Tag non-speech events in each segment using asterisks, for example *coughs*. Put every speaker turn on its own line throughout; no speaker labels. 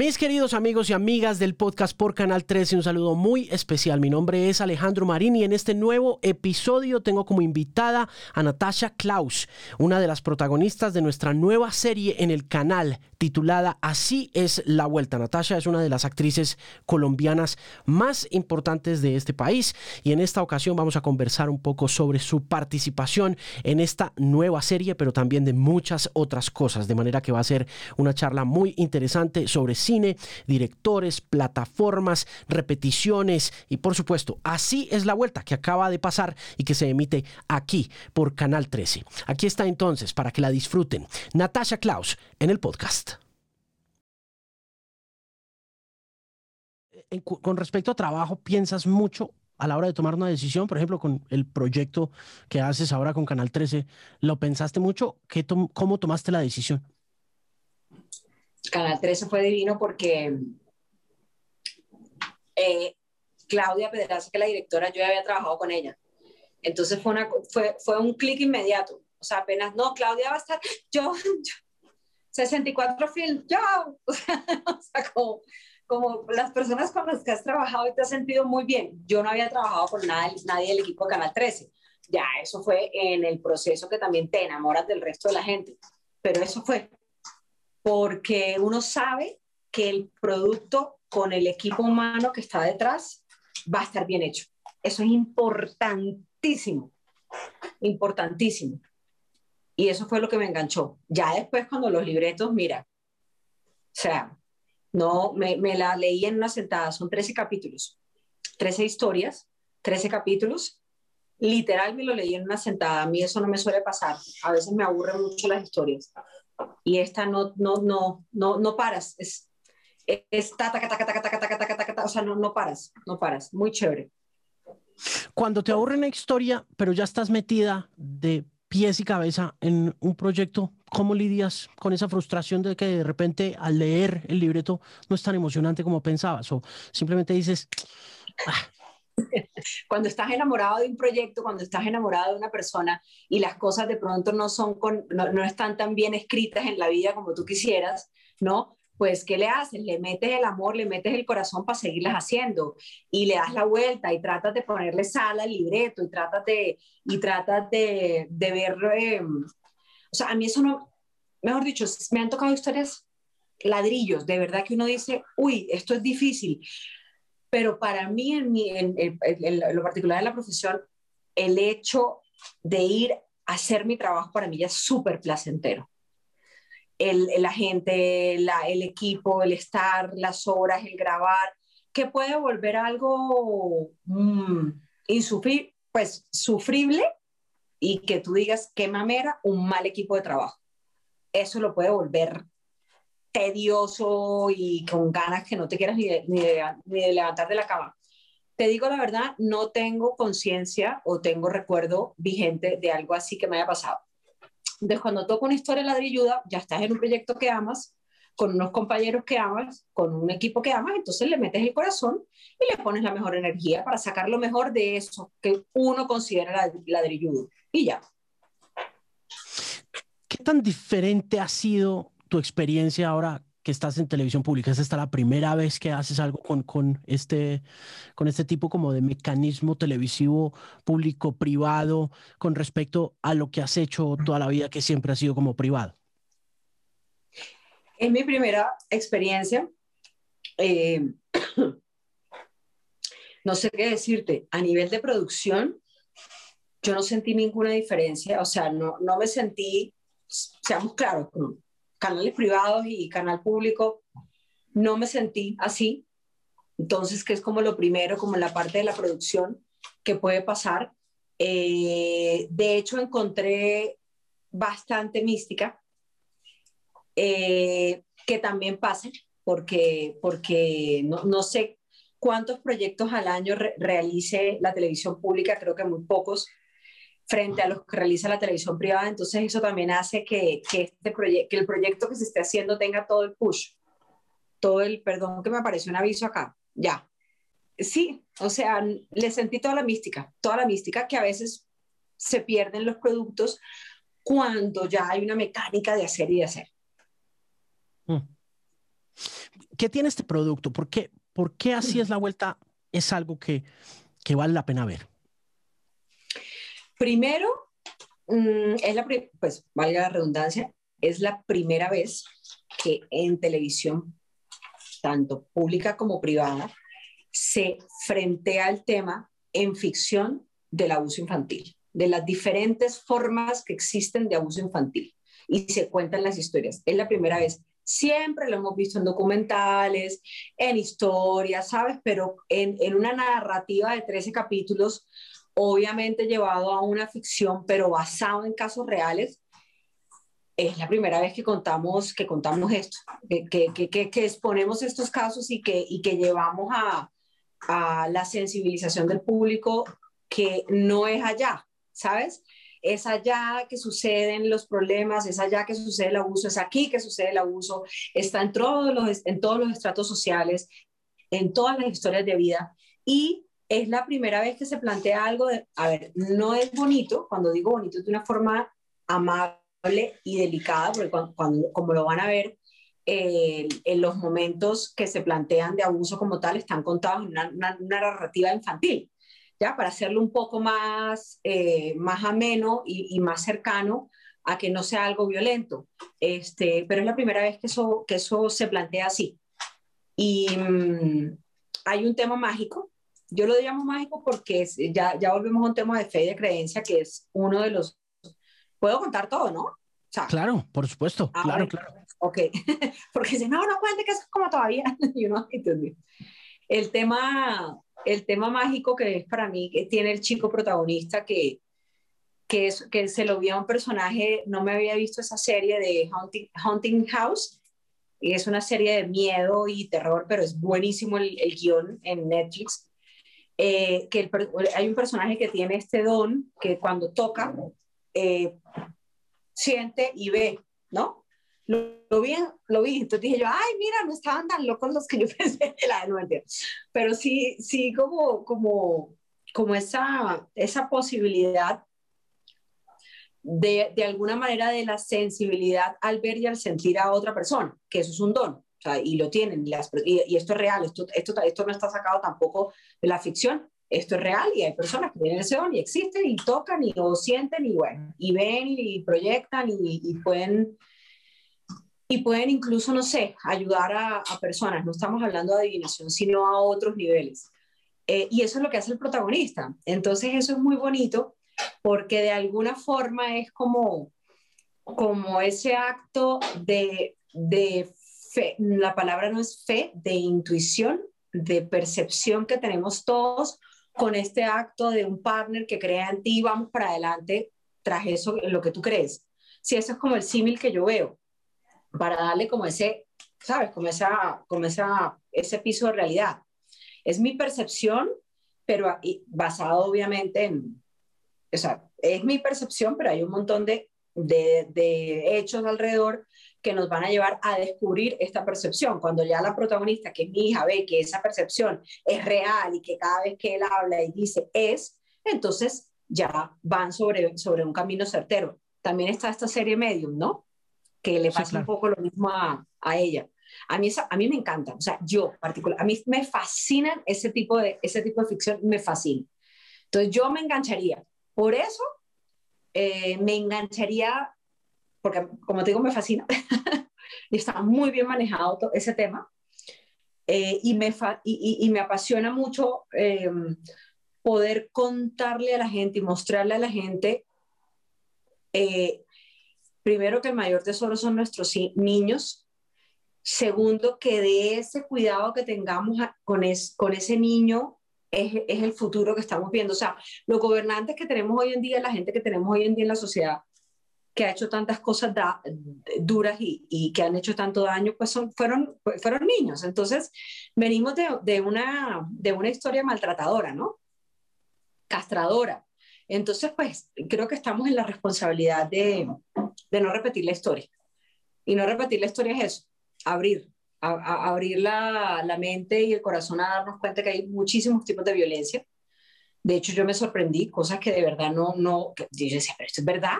Mis queridos amigos y amigas del podcast por Canal 13, un saludo muy especial. Mi nombre es Alejandro Marín y en este nuevo episodio tengo como invitada a Natasha Klaus, una de las protagonistas de nuestra nueva serie en el canal titulada Así es la vuelta. Natasha es una de las actrices colombianas más importantes de este país y en esta ocasión vamos a conversar un poco sobre su participación en esta nueva serie, pero también de muchas otras cosas, de manera que va a ser una charla muy interesante sobre cine, directores, plataformas, repeticiones y por supuesto, así es la vuelta que acaba de pasar y que se emite aquí por Canal 13. Aquí está entonces para que la disfruten. Natasha Klaus en el podcast. con respecto a trabajo, ¿piensas mucho a la hora de tomar una decisión? Por ejemplo, con el proyecto que haces ahora con Canal 13, ¿lo pensaste mucho? ¿Qué ¿Cómo tomaste la decisión?
Canal 13 fue divino porque eh, Claudia Pedraza, que la directora, yo ya había trabajado con ella. Entonces fue, una, fue, fue un clic inmediato. O sea, apenas, no, Claudia va a estar, *laughs* yo, 64 films, yo. *laughs* O sea, como, como, las personas con las que has trabajado y te has sentido muy bien. Yo no había trabajado con nadie, nadie del equipo de Canal 13. Ya, eso fue en el proceso que también te enamoras del resto de la gente. Pero eso fue porque uno sabe que el producto con el equipo humano que está detrás va a estar bien hecho. Eso es importantísimo, importantísimo. Y eso fue lo que me enganchó. Ya después cuando los libretos, mira, o sea, no, me, me la leí en una sentada, son 13 capítulos, 13 historias, 13 capítulos. Literal me lo leí en una sentada. A mí eso no me suele pasar. A veces me aburren mucho las historias y esta no, no, no, no, no paras, es, es ta, ta, ta, ta, ta, ta, ta, ta, ta, o sea, no, no paras, no paras, muy chévere.
Cuando te aburre una historia, pero ya estás metida de pies y cabeza en un proyecto, ¿cómo lidias con esa frustración de que de repente al leer el libreto no es tan emocionante como pensabas? O simplemente dices, ah, *laughs*
cuando estás enamorado de un proyecto, cuando estás enamorado de una persona y las cosas de pronto no, son con, no, están tan bien escritas en la vida como tú quisieras, ¿no? Pues, ¿qué le haces? Le metes el amor, le metes el corazón para seguirlas haciendo y le das la vuelta y tratas de ponerle sal al libreto y tratas de, y tratas de, de ver, em, o sea, a mí eso no, mejor dicho, me han tocado historias ladrillos, de verdad que uno dice, uy, esto es difícil, pero para mí, en, mi, en, lo particular de la profesión, el hecho de ir a hacer mi trabajo para mí ya es súper placentero. El, la gente, el equipo, el estar, las horas, el grabar, que puede volver algo mmm, insufrible, pues sufrible y que tú digas qué mamera, un mal equipo de trabajo. Eso lo puede volver tedioso y con ganas que no te quieras ni de, ni, de, levantar de la cama. Te digo la verdad, no tengo conciencia o tengo recuerdo vigente de algo así que me haya pasado. Entonces, cuando toco una historia ladrilluda, ya estás en un proyecto que amas, con unos compañeros que amas, con un equipo que amas, entonces le metes el corazón y le pones la mejor energía para sacar lo mejor de eso que uno considera ladrilludo. Y ya.
¿Qué tan diferente ha sido tu experiencia ahora que estás en televisión pública? ¿Es esta la primera vez que haces algo con, con, este, con este tipo como de mecanismo televisivo público-privado con respecto a lo que has hecho toda la vida que siempre ha sido como privado?
Es mi primera experiencia. Eh, *coughs* no sé qué decirte. A nivel de producción, yo no sentí ninguna diferencia. O sea, no, no me sentí, seamos claros, canales privados y canal público, no me sentí así. Entonces, que es como lo primero, como la parte de la producción que puede pasar. Eh, de hecho, encontré bastante mística, eh, que también pasa, porque, porque no, no, sé cuántos proyectos al año realice la televisión pública, creo que muy pocos, frente a los que realiza la televisión privada. Entonces eso también hace que, que este que el proyecto que se esté haciendo tenga todo el push, todo el, perdón que me apareció un aviso acá, ya. Sí, o sea, le sentí toda la mística, toda la mística que a veces se pierden los productos cuando ya hay una mecánica de hacer y de hacer.
Mm. ¿Qué tiene este producto? ¿Por qué, por qué así es la vuelta? Es algo que, que vale la pena ver.
Primero, mm, es la, pues valga la redundancia, es la primera vez que en televisión, tanto pública como privada, se frentea el tema en ficción del abuso infantil, de las diferentes formas que existen de abuso infantil y se cuentan las historias. Es la primera vez. Siempre lo hemos visto en documentales, en historias, ¿sabes? Pero en, en una narrativa de 13 capítulos, obviamente llevado a una ficción, pero basado en casos reales, es la primera vez que contamos, que contamos esto, que, que, que, que exponemos estos casos y que, y que llevamos a, a la sensibilización del público que no es allá, ¿sabes? Es allá que suceden los problemas, es allá que sucede el abuso, es aquí que sucede el abuso, está en todos los, en todos los estratos sociales, en todas las historias de vida y es la primera vez que se plantea algo de, a ver, no es bonito, cuando digo bonito es de una forma amable y delicada, porque cuando, como lo van a ver, en los momentos que se plantean de abuso como tal están contados en una, narrativa infantil, ¿ya? Para hacerlo un poco más, eh, más ameno y, más cercano a que no sea algo violento. Este, pero es la primera vez que eso, que eso se plantea así. Y mm, hay un tema mágico, yo lo llamo mágico porque ya, ya volvemos a un tema de fe y de creencia que es uno de los... Puedo contar todo, ¿no?
claro, por supuesto, ah, claro, claro.
Ok, *laughs* porque si no, no cuente que eso es como todavía. *laughs* El tema, el tema mágico que es para mí, que tiene el chico protagonista que, que, es, que se lo vio a un personaje, no me había visto esa serie de Haunting, Haunting House, es una serie de miedo y terror, pero es buenísimo el, el guion en Netflix. Eh, que hay un personaje que tiene este don que cuando toca, eh, siente y ve, ¿no? Lo, vi, lo vi, entonces dije yo, ay, mira, no estaban tan locos los que yo *laughs* pensé la no Pero sí, sí, como, como, como esa, esa posibilidad de, de, alguna manera de la sensibilidad al ver y al sentir a otra persona, que eso es un don, o sea, y lo tienen, y, y, esto es real, esto, esto, esto no está sacado tampoco de la ficción, esto es real y hay personas que tienen ese don y existen y tocan y lo sienten y bueno, y ven y proyectan y, pueden y pueden incluso, no sé, ayudar a, personas. No estamos hablando de adivinación, sino a otros niveles. Eh, y eso es lo que hace el protagonista. Entonces eso es muy bonito porque de alguna forma es como, como ese acto de, de la palabra no es fe, de intuición, de percepción que tenemos todos con este acto de un partner que crea en ti, vamos para adelante tras eso, lo que tú crees. Si eso es como el símil que yo veo, para darle como ese, ¿sabes? Como, esa, como esa, ese piso de realidad. Es mi percepción, pero basado obviamente en, o sea, es mi percepción, pero hay un montón de, de hechos alrededor que nos van a llevar a descubrir esta percepción. Cuando ya la protagonista, que es mi hija, ve que esa percepción es real y que cada vez que él habla y dice es, entonces ya van sobre, sobre un camino certero. También está esta serie Medium, ¿no? Que le pasa un poco lo mismo a, a ella. A mí, a mí me encanta, o sea, yo particular, a mí me fascinan ese tipo de, ese tipo de ficción, me fascina. Entonces yo me engancharía. Por eso eh, me engancharía porque como te digo, me fascina *laughs* y está muy bien manejado todo ese tema. Eh, y, me y, y, me apasiona mucho em, poder contarle a la gente y mostrarle a la gente, eh, primero, que el mayor tesoro son nuestros niños. Segundo, que de ese cuidado que tengamos con, es, con ese niño es, es, el futuro que estamos viendo. O sea, los gobernantes que tenemos hoy en día, la gente que tenemos hoy en día en la sociedad, que ha hecho tantas cosas duras y, que han hecho tanto daño, pues son, fueron, fueron niños. Entonces, venimos de, de, una, de una historia maltratadora, ¿no? Castradora. Entonces, pues creo que estamos en la responsabilidad de, de no repetir la historia. Y no repetir la historia es eso, abrir, abrir la, la, mente y el corazón a darnos cuenta que hay muchísimos tipos de violencia. De hecho, yo me sorprendí, cosas que de verdad no, no, yo decía, pero esto es verdad,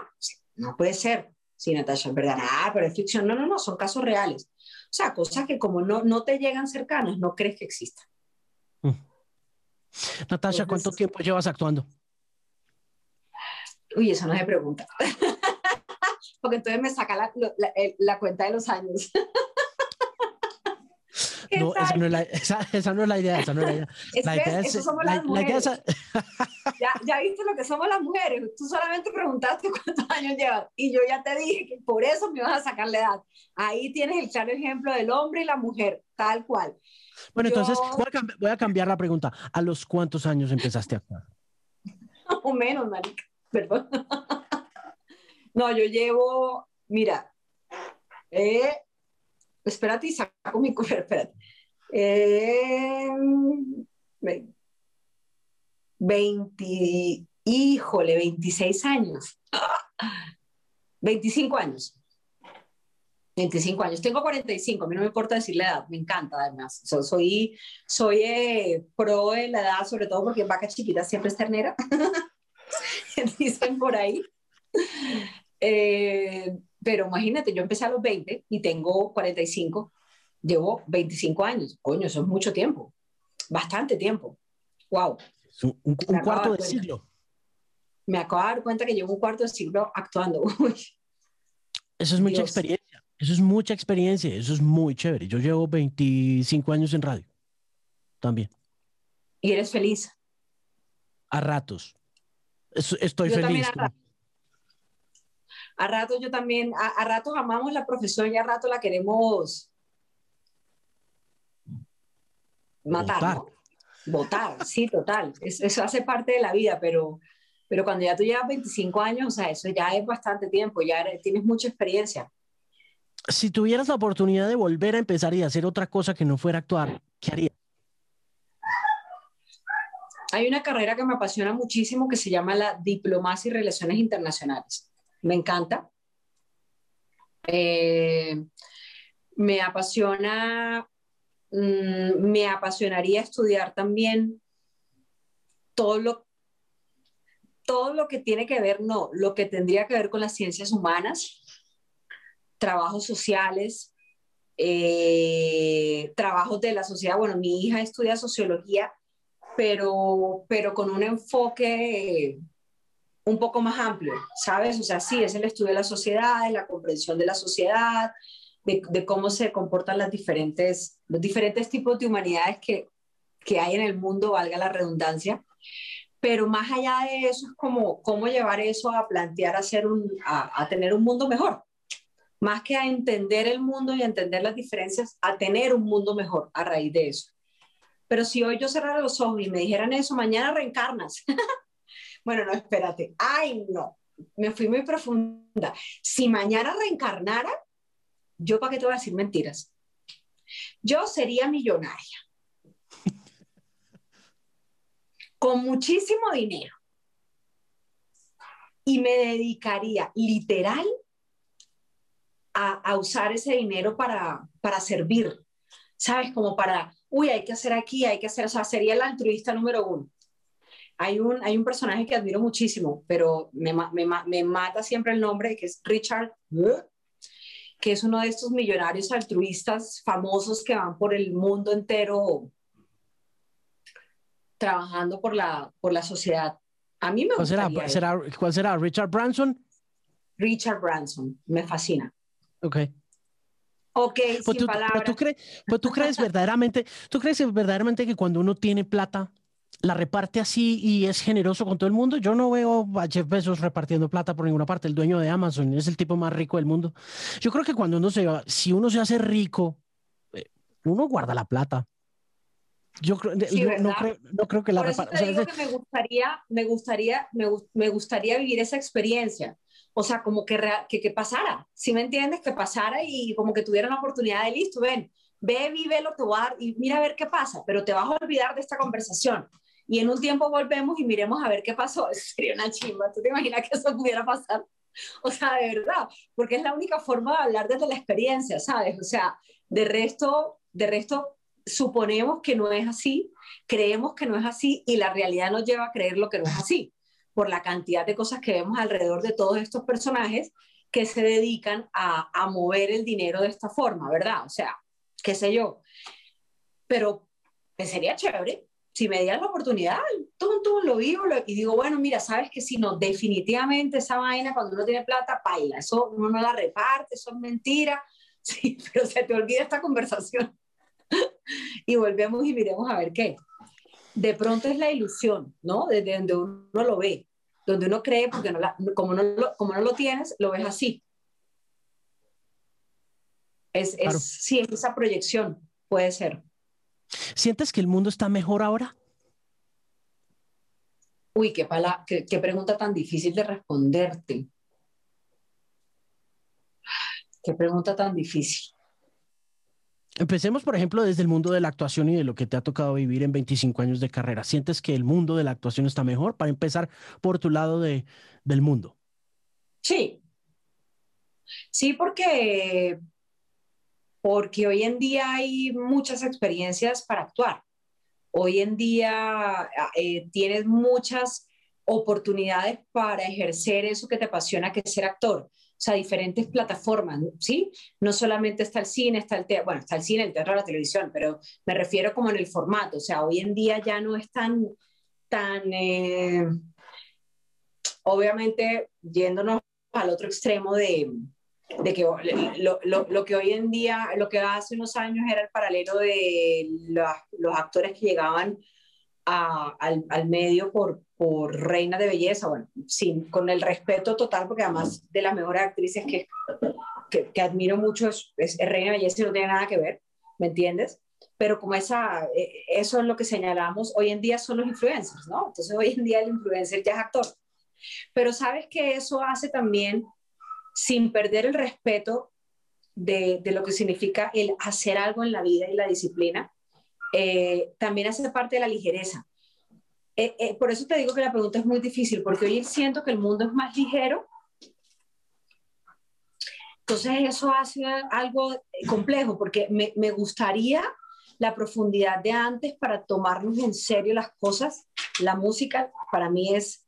no puede ser. Sí, Natasha, es verdad. Ah, pero es ficción. No, no, no, son casos reales. O sea, cosas que como no, no te llegan cercanas, no crees que existan. Mm.
Natasha, ¿cuánto tiempo llevas actuando?
Uy, eso no se pregunta. *laughs* Porque entonces me saca la, la cuenta de los años. *laughs*
No, esa no, es la, esa, no, es la, idea, esa no es la idea. *laughs* la idea
es, somos las mujeres. *laughs* ya, ya viste lo que somos las mujeres. Tú solamente preguntaste *laughs* cuántos años llevas y yo ya te dije que por eso me vas a sacar la edad. Ahí tienes el claro ejemplo del hombre y la mujer, tal cual.
Bueno, entonces voy a, cambiar, la pregunta. ¿A los cuántos años empezaste a actuar?
o menos, marica, perdón. no, yo llevo, mira, eh, espérate y saco mi cuerpo, espérate. Eh, 20, híjole, 26 años. *gasps* 25 años. 25 años. Tengo 45, a mí no me importa decir la edad, me encanta además. soy soy eh, pro de la edad, sobre todo porque vaca chiquita siempre es ternera. *laughs* Dicen por ahí. Eh, pero imagínate, yo empecé a los 20 y tengo 45, llevo 25 años. Coño, eso es mucho tiempo, bastante tiempo. ¡Wow!
Un, cuarto de, siglo.
Me acabo de dar cuenta que llevo un cuarto de siglo actuando. *laughs*
Eso es mucha experiencia. Eso es mucha experiencia. Eso es muy chévere. Yo llevo 25 años en radio. También.
¿Y eres feliz?
A ratos. Estoy feliz
a rato yo también, a, rato amamos la profesión y a rato la queremos matar, Votar, sí, total. Eso, hace parte de la vida, pero, pero cuando ya tú llevas 25 años, o sea, eso ya es bastante tiempo, ya tienes mucha experiencia.
Si tuvieras la oportunidad de volver a empezar y hacer otra cosa que no fuera actuar, ¿qué harías?
Hay una carrera que me apasiona muchísimo que se llama la Diplomacia y Relaciones Internacionales me encanta. Eh, me apasiona, mm, me apasionaría estudiar también todo lo, todo lo que tiene que ver, no, lo que tendría que ver con las ciencias humanas, trabajos sociales, eh, trabajos de la sociedad. Bueno, mi hija estudia sociología, pero, pero con un enfoque un poco más amplio, ¿sabes? O sea, sí, es el estudio de la sociedad, de la comprensión de la sociedad, de, cómo se comportan las diferentes, los diferentes tipos de humanidades que, que hay en el mundo, valga la redundancia. Pero más allá de eso es como cómo llevar eso a plantear hacer un, a, a tener un mundo mejor. Más que a entender el mundo y a entender las diferencias, a tener un mundo mejor a raíz de eso. Pero si hoy yo cerrara los ojos y me dijeran eso, mañana reencarnas. *laughs* Bueno, no, espérate. Ay, no. Me fui muy profunda. Si mañana reencarnara, yo para qué te voy a decir mentiras. Yo sería millonaria. con muchísimo dinero. Y me dedicaría literal a, usar ese dinero para, para servir. ¿Sabes? Como para, uy, hay que hacer aquí, hay que hacer, o sea, sería el altruista número uno hay un, hay un personaje que admiro muchísimo, pero me, me, me mata siempre el nombre, que es Richard, que es uno de estos millonarios altruistas famosos que van por el mundo entero trabajando por la, por la sociedad. A mí me
¿Cuál será, será, ¿Cuál será? ¿Richard Branson?
Richard Branson, me fascina.
Ok.
Ok, pues sin
tú,
palabras.
tú, crees, pues tú crees verdaderamente, tú crees verdaderamente que cuando uno tiene plata, la reparte así y es generoso con todo el mundo. Yo no veo a Jeff Bezos repartiendo plata por ninguna parte. El dueño de Amazon es el tipo más rico del mundo. Yo creo que cuando uno se, si uno se hace rico, eh, uno guarda la plata. Yo creo, no, creo, que la
reparte. me gustaría, me gustaría, me, gustaría vivir esa experiencia. O sea, como que, que, que pasara, si me entiendes, que pasara y como que tuviera la oportunidad de listo, ven, ve, vive lo que va y mira a ver qué pasa, pero te vas a olvidar de esta conversación y en un tiempo volvemos y miremos a ver qué pasó. *laughs* Eso sería una chimba. ¿Tú te imaginas que eso pudiera pasar? O sea, de verdad, porque es la única forma de hablar desde la experiencia, ¿sabes? O sea, de resto, de resto suponemos que no es así, creemos que no es así y la realidad nos lleva a creer lo que no es así, por la cantidad de cosas que vemos alrededor de todos estos personajes que se dedican a, a mover el dinero de esta forma, ¿verdad? O sea, qué sé yo. Pero pues, sería chévere si me dieran la oportunidad, tú, tú lo vivo y digo, bueno, mira, sabes que si no, definitivamente esa vaina cuando uno tiene plata, paila, eso uno no la reparte, eso es mentira, *laughs* sí, pero se te olvida esta conversación. *laughs* y volvemos y miremos a ver qué. De pronto es la ilusión, ¿no? Desde donde uno lo ve, donde uno cree, porque no la, como, no lo, como no lo tienes, lo ves así. Es, es, Sí, es esa proyección, puede ser.
¿Sientes que el mundo está mejor ahora?
Uy, qué, qué, pregunta tan difícil de responderte. Qué pregunta tan difícil.
Empecemos, por ejemplo, desde el mundo de la actuación y de lo que te ha tocado vivir en 25 años de carrera. ¿Sientes que el mundo de la actuación está mejor? Para empezar por tu lado de, del mundo.
Sí. Sí, porque porque hoy en día hay muchas experiencias para actuar. Hoy en día eh, tienes muchas oportunidades para ejercer eso que te apasiona, que es ser actor. O sea, diferentes plataformas, ¿sí? No solamente está el cine, está el teatro, bueno, está el cine, el teatro, la televisión, pero me refiero como en el formato. O sea, hoy en día ya no es tan, tan, eh, obviamente, yéndonos al otro extremo de, de que lo, lo, lo, que hoy en día, lo que hace unos años era el paralelo de los actores que llegaban al, al, medio por, por reina de belleza, bueno, sin, con el respeto total, porque además de las mejores actrices que, que, que admiro mucho es, es, reina de belleza y no tiene nada que ver, ¿me entiendes? Pero como esa, eh, eso es lo que señalamos, hoy en día son los influencers, ¿no? Entonces hoy en día el influencer ya es actor. Pero sabes que eso hace también sin perder el respeto de, lo que significa el hacer algo en la vida y la disciplina, eh, también hace parte de la ligereza. Eh, eh, por eso te digo que la pregunta es muy difícil, porque hoy siento que el mundo es más ligero. Entonces eso hace algo complejo, porque me, me gustaría la profundidad de antes para tomarnos en serio las cosas. La música para mí es,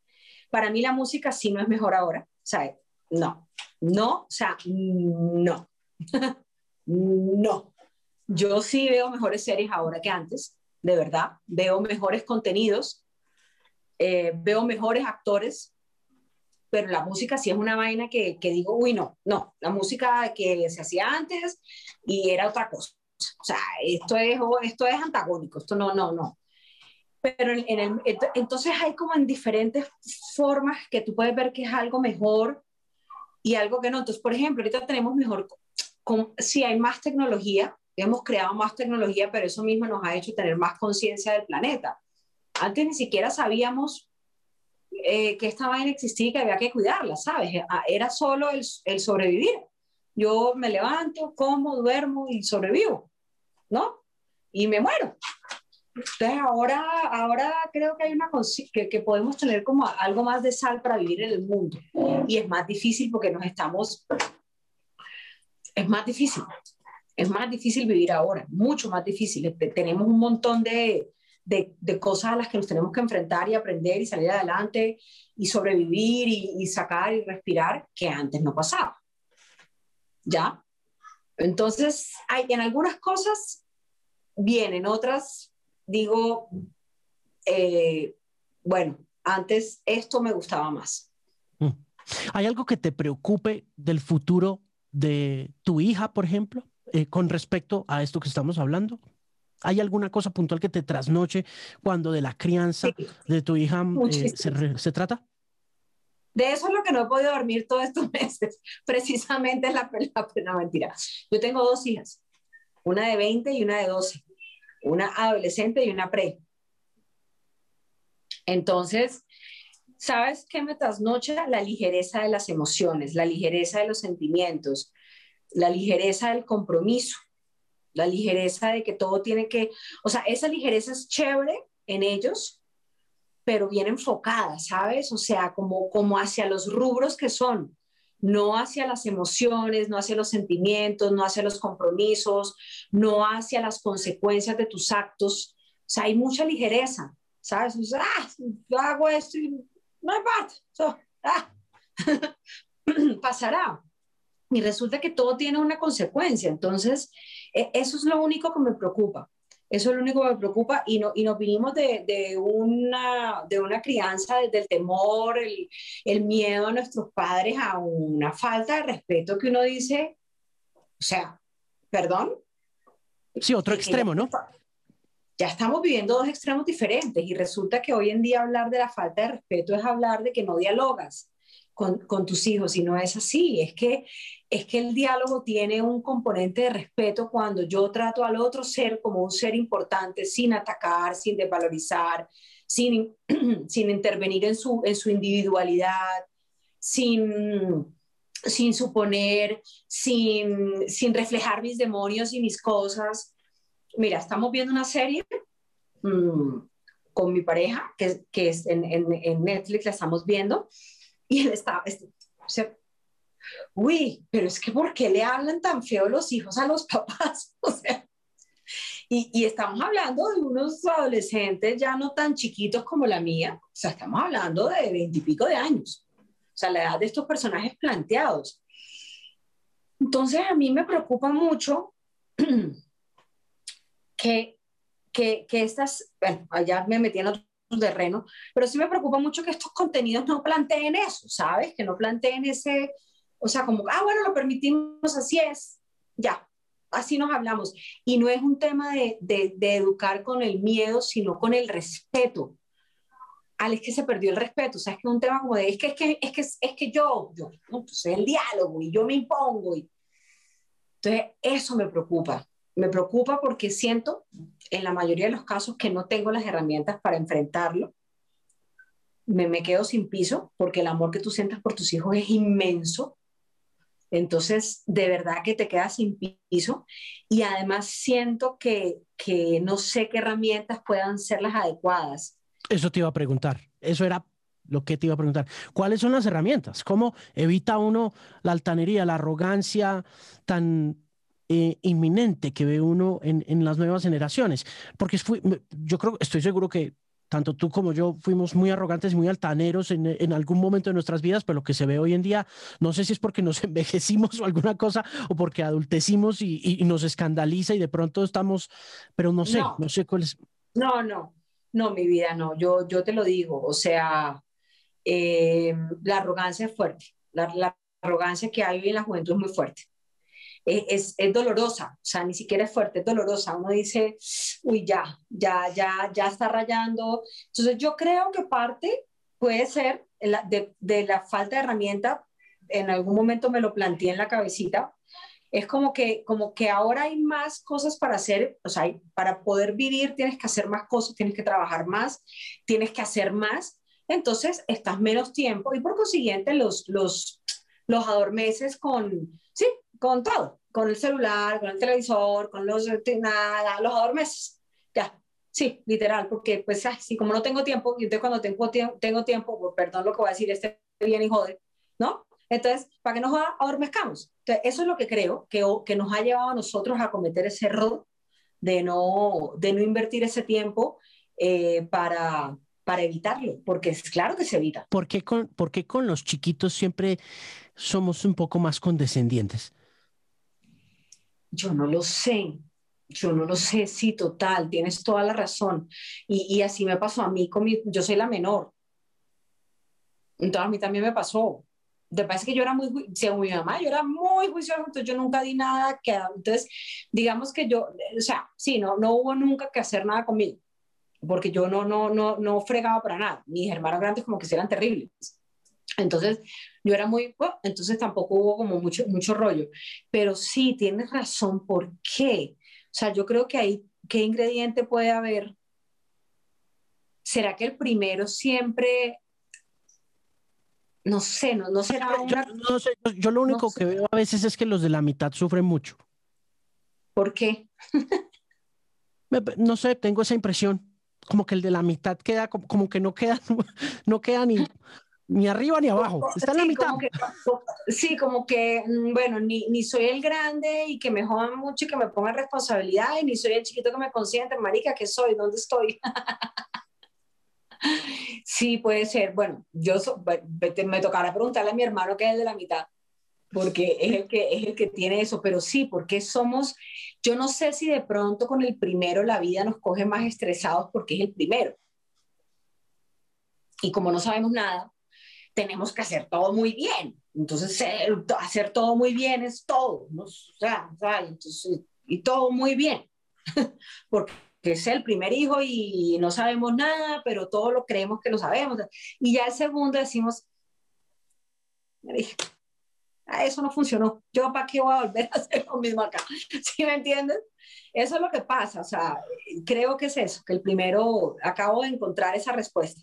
para mí la música sí no es mejor ahora. Sea, no, no, o sea, no. *laughs* no. Yo sí veo mejores series ahora que antes, de verdad. Veo mejores contenidos, eh, veo mejores actores, pero la música sí es una vaina que, que, digo, uy, no, no, la música que se hacía antes y era otra cosa. O sea, esto es, esto es antagónico, esto no, no, no. Pero entonces hay como en diferentes formas que tú puedes ver que es algo mejor y algo que no. Entonces, por ejemplo, ahorita tenemos mejor, si hay más tecnología, hemos creado más tecnología, pero eso mismo nos ha hecho tener más conciencia del planeta. Antes ni siquiera sabíamos eh, que esta vaina existía y que había que cuidarla, ¿sabes? Ah, era solo el, el sobrevivir. Yo me levanto, como, duermo y sobrevivo, ¿no? Y me muero. Entonces ahora, ahora creo que hay una que, que podemos tener como algo más de sal para vivir en el mundo y es más difícil porque nos estamos, es más difícil, es más difícil vivir ahora, mucho más difícil. Tenemos un montón de, de, de cosas a las que nos tenemos que enfrentar y aprender y salir adelante y sobrevivir y, y sacar y respirar que antes no pasaba. ¿Ya? Entonces, hay, en algunas cosas vienen otras digo, eh, bueno, antes esto me gustaba más. Mm.
¿Hay algo que te preocupe del futuro de tu hija, por ejemplo, eh, con respecto a esto que estamos hablando? ¿Hay alguna cosa puntual que te trasnoche cuando de la crianza de tu hija eh, se, se, trata?
De eso es lo que no he podido dormir todos estos *laughs* meses. Precisamente es la, la, mentira. Yo tengo dos hijas, una de 20 y una de 12 una adolescente y una pre. Entonces, ¿sabes qué me trasnocha? La ligereza de las emociones, la ligereza de los sentimientos, la ligereza del compromiso, la ligereza de que todo tiene que, o sea, esa ligereza es chévere en ellos, pero bien enfocada, ¿sabes? O sea, como, como hacia los rubros que son no hacia las emociones, no hacia los sentimientos, no hacia los compromisos, no hacia las consecuencias de tus actos. O sea, hay mucha ligereza, ¿sabes? ah, yo hago esto y no importa, ah, *laughs* pasará. y resulta que todo tiene una consecuencia. Entonces, e, eso es lo único que me preocupa. Eso es lo único que me preocupa y, no, y nos vinimos de, de, una, de una crianza desde el temor, el, el miedo a nuestros padres, a una falta de respeto que uno dice, o sea, perdón.
Sí, otro extremo, ¿no?
Ya estamos viviendo dos extremos diferentes y resulta que hoy en día hablar de la falta de respeto es hablar de que no dialogas con, con tus hijos y no es así. Es que es que el diálogo tiene un componente de respeto cuando yo trato al otro ser como un ser importante, sin atacar, sin desvalorizar, sin, *clears throat* sin intervenir en su, en su individualidad, sin, sin suponer, sin, sin reflejar mis demonios y mis cosas. Mira, estamos viendo una serie mmm, con mi pareja, que, que es en, en, en, Netflix, la estamos viendo, y él este, o uy, pero es que ¿por qué le hablan tan feo los hijos a los *laughs* papás? O sea, y, y, estamos hablando de unos adolescentes ya no tan chiquitos como la mía, o sea, estamos hablando de veintipico de años, o sea, la edad de estos personajes planteados. Entonces a mí me preocupa mucho *clears throat* que, que, que estas, bueno, allá me metí en otro terreno, pero sí me preocupa mucho que estos contenidos no planteen eso, ¿sabes? Que no planteen ese, o sea, como, ah, bueno, lo permitimos, así es, ya, así nos hablamos. Y no es un tema de, de, de educar con el miedo, sino con el respeto. Al es que se perdió el respeto, o sea, es que es un tema como de, es que es que, es que, es que yo, yo, no, pues el diálogo y yo me impongo. Y... Entonces, eso me preocupa. Me preocupa porque siento, en la mayoría de los casos, que no tengo las herramientas para enfrentarlo. Me, me quedo sin piso porque el amor que tú sientas por tus hijos es inmenso entonces, de verdad que te quedas sin piso y además siento que, que no sé qué herramientas puedan ser las adecuadas.
Eso te iba a preguntar. Eso era lo que te iba a preguntar. ¿Cuáles son las herramientas? ¿Cómo evita uno la altanería, la arrogancia tan eh, inminente que ve uno en, en, las nuevas generaciones? Porque fui, yo creo, estoy seguro que tanto tú como yo fuimos muy arrogantes, muy altaneros en, en, algún momento de nuestras vidas, pero lo que se ve hoy en día, no sé si es porque nos *laughs* envejecimos o alguna cosa, o porque adultecimos y, y nos escandaliza y de pronto estamos, pero no sé, no, no sé cuál es.
No, no, no, mi vida, no, yo, yo te lo digo, o sea, eh, la arrogancia es fuerte, la, la arrogancia que hay en la juventud es muy fuerte es, es, dolorosa, o sea, ni siquiera es fuerte, es dolorosa. Uno dice, uy, ya, ya, ya, ya está rayando. Entonces yo creo que parte puede ser de, de la falta de herramienta, en algún momento me lo planteé en la cabecita, es como que, como que ahora hay más cosas para hacer, o sea, para poder vivir tienes que hacer más cosas, tienes que trabajar más, tienes que hacer más, entonces estás menos tiempo y por consiguiente los, los, los adormeces con, con todo, con el celular, con el televisor, con los, nada, los adormeces, ya, sí, literal, porque pues así como no tengo tiempo, y entonces cuando tengo, tengo tiempo, pues, perdón lo que voy a decir, este bien y jode, ¿no? Entonces, ¿para qué nos adormezcamos? Entonces, eso es lo que creo que, que nos ha llevado a nosotros a cometer ese error de no, de no invertir ese tiempo eh, para, para evitarlo, porque es claro que se evita.
¿Por qué, con, ¿Por qué con los chiquitos siempre somos un poco más condescendientes?
Yo no lo sé, yo no lo sé, sí, total, tienes toda la razón. Y, y así me pasó a mí, con mi, yo soy la menor. Entonces a mí también me pasó. De parece que yo era muy, según mi mamá, yo era muy juiciosa, entonces yo nunca di nada que, entonces, digamos que yo, o sea, sí, no, no hubo nunca que hacer nada conmigo, porque yo no, no, no, no fregaba para nada. Mis hermanos grandes como que eran terribles. Entonces, yo era muy, oh, entonces tampoco hubo como mucho, mucho rollo. Pero sí, tienes razón, ¿por qué? O sea, yo creo que ahí, ¿qué ingrediente puede haber? ¿Será que el primero siempre, no sé, no, no será
una... yo, no sé, yo, lo único no que veo a veces es que los de la mitad sufren mucho.
¿Por qué?
no sé, tengo esa impresión. Como que el de la mitad queda, como, como que no queda, *laughs* no queda ni, ni arriba ni abajo, está en la mitad.
Como que, sí, como que, mm, bueno, ni, ni soy el grande y que me jodan mucho y que me pongan responsabilidad, y ni soy el chiquito que me consiente, marica, ¿qué soy? ¿Dónde estoy? *laughs* sí, puede ser. Bueno, yo so, me tocará preguntarle a mi hermano que es el de la mitad. porque es el que es el que tiene eso, pero sí, porque somos yo no sé si de pronto con el primero la vida nos coge más estresados porque es el primero. Y como no sabemos nada, tenemos que hacer todo muy bien. Entonces, hacer todo muy bien es todo, ¿no? O sea, entonces, y todo muy bien, *laughs* porque es el primer hijo y no sabemos nada, pero todo lo creemos que lo sabemos. Y ya el segundo decimos, ah, eso no funcionó, yo para qué voy a volver a hacer lo mismo acá, *laughs* ¿sí me entiendes? Eso es lo que pasa, o sea, creo que es eso, que el primero, acabo de encontrar esa respuesta,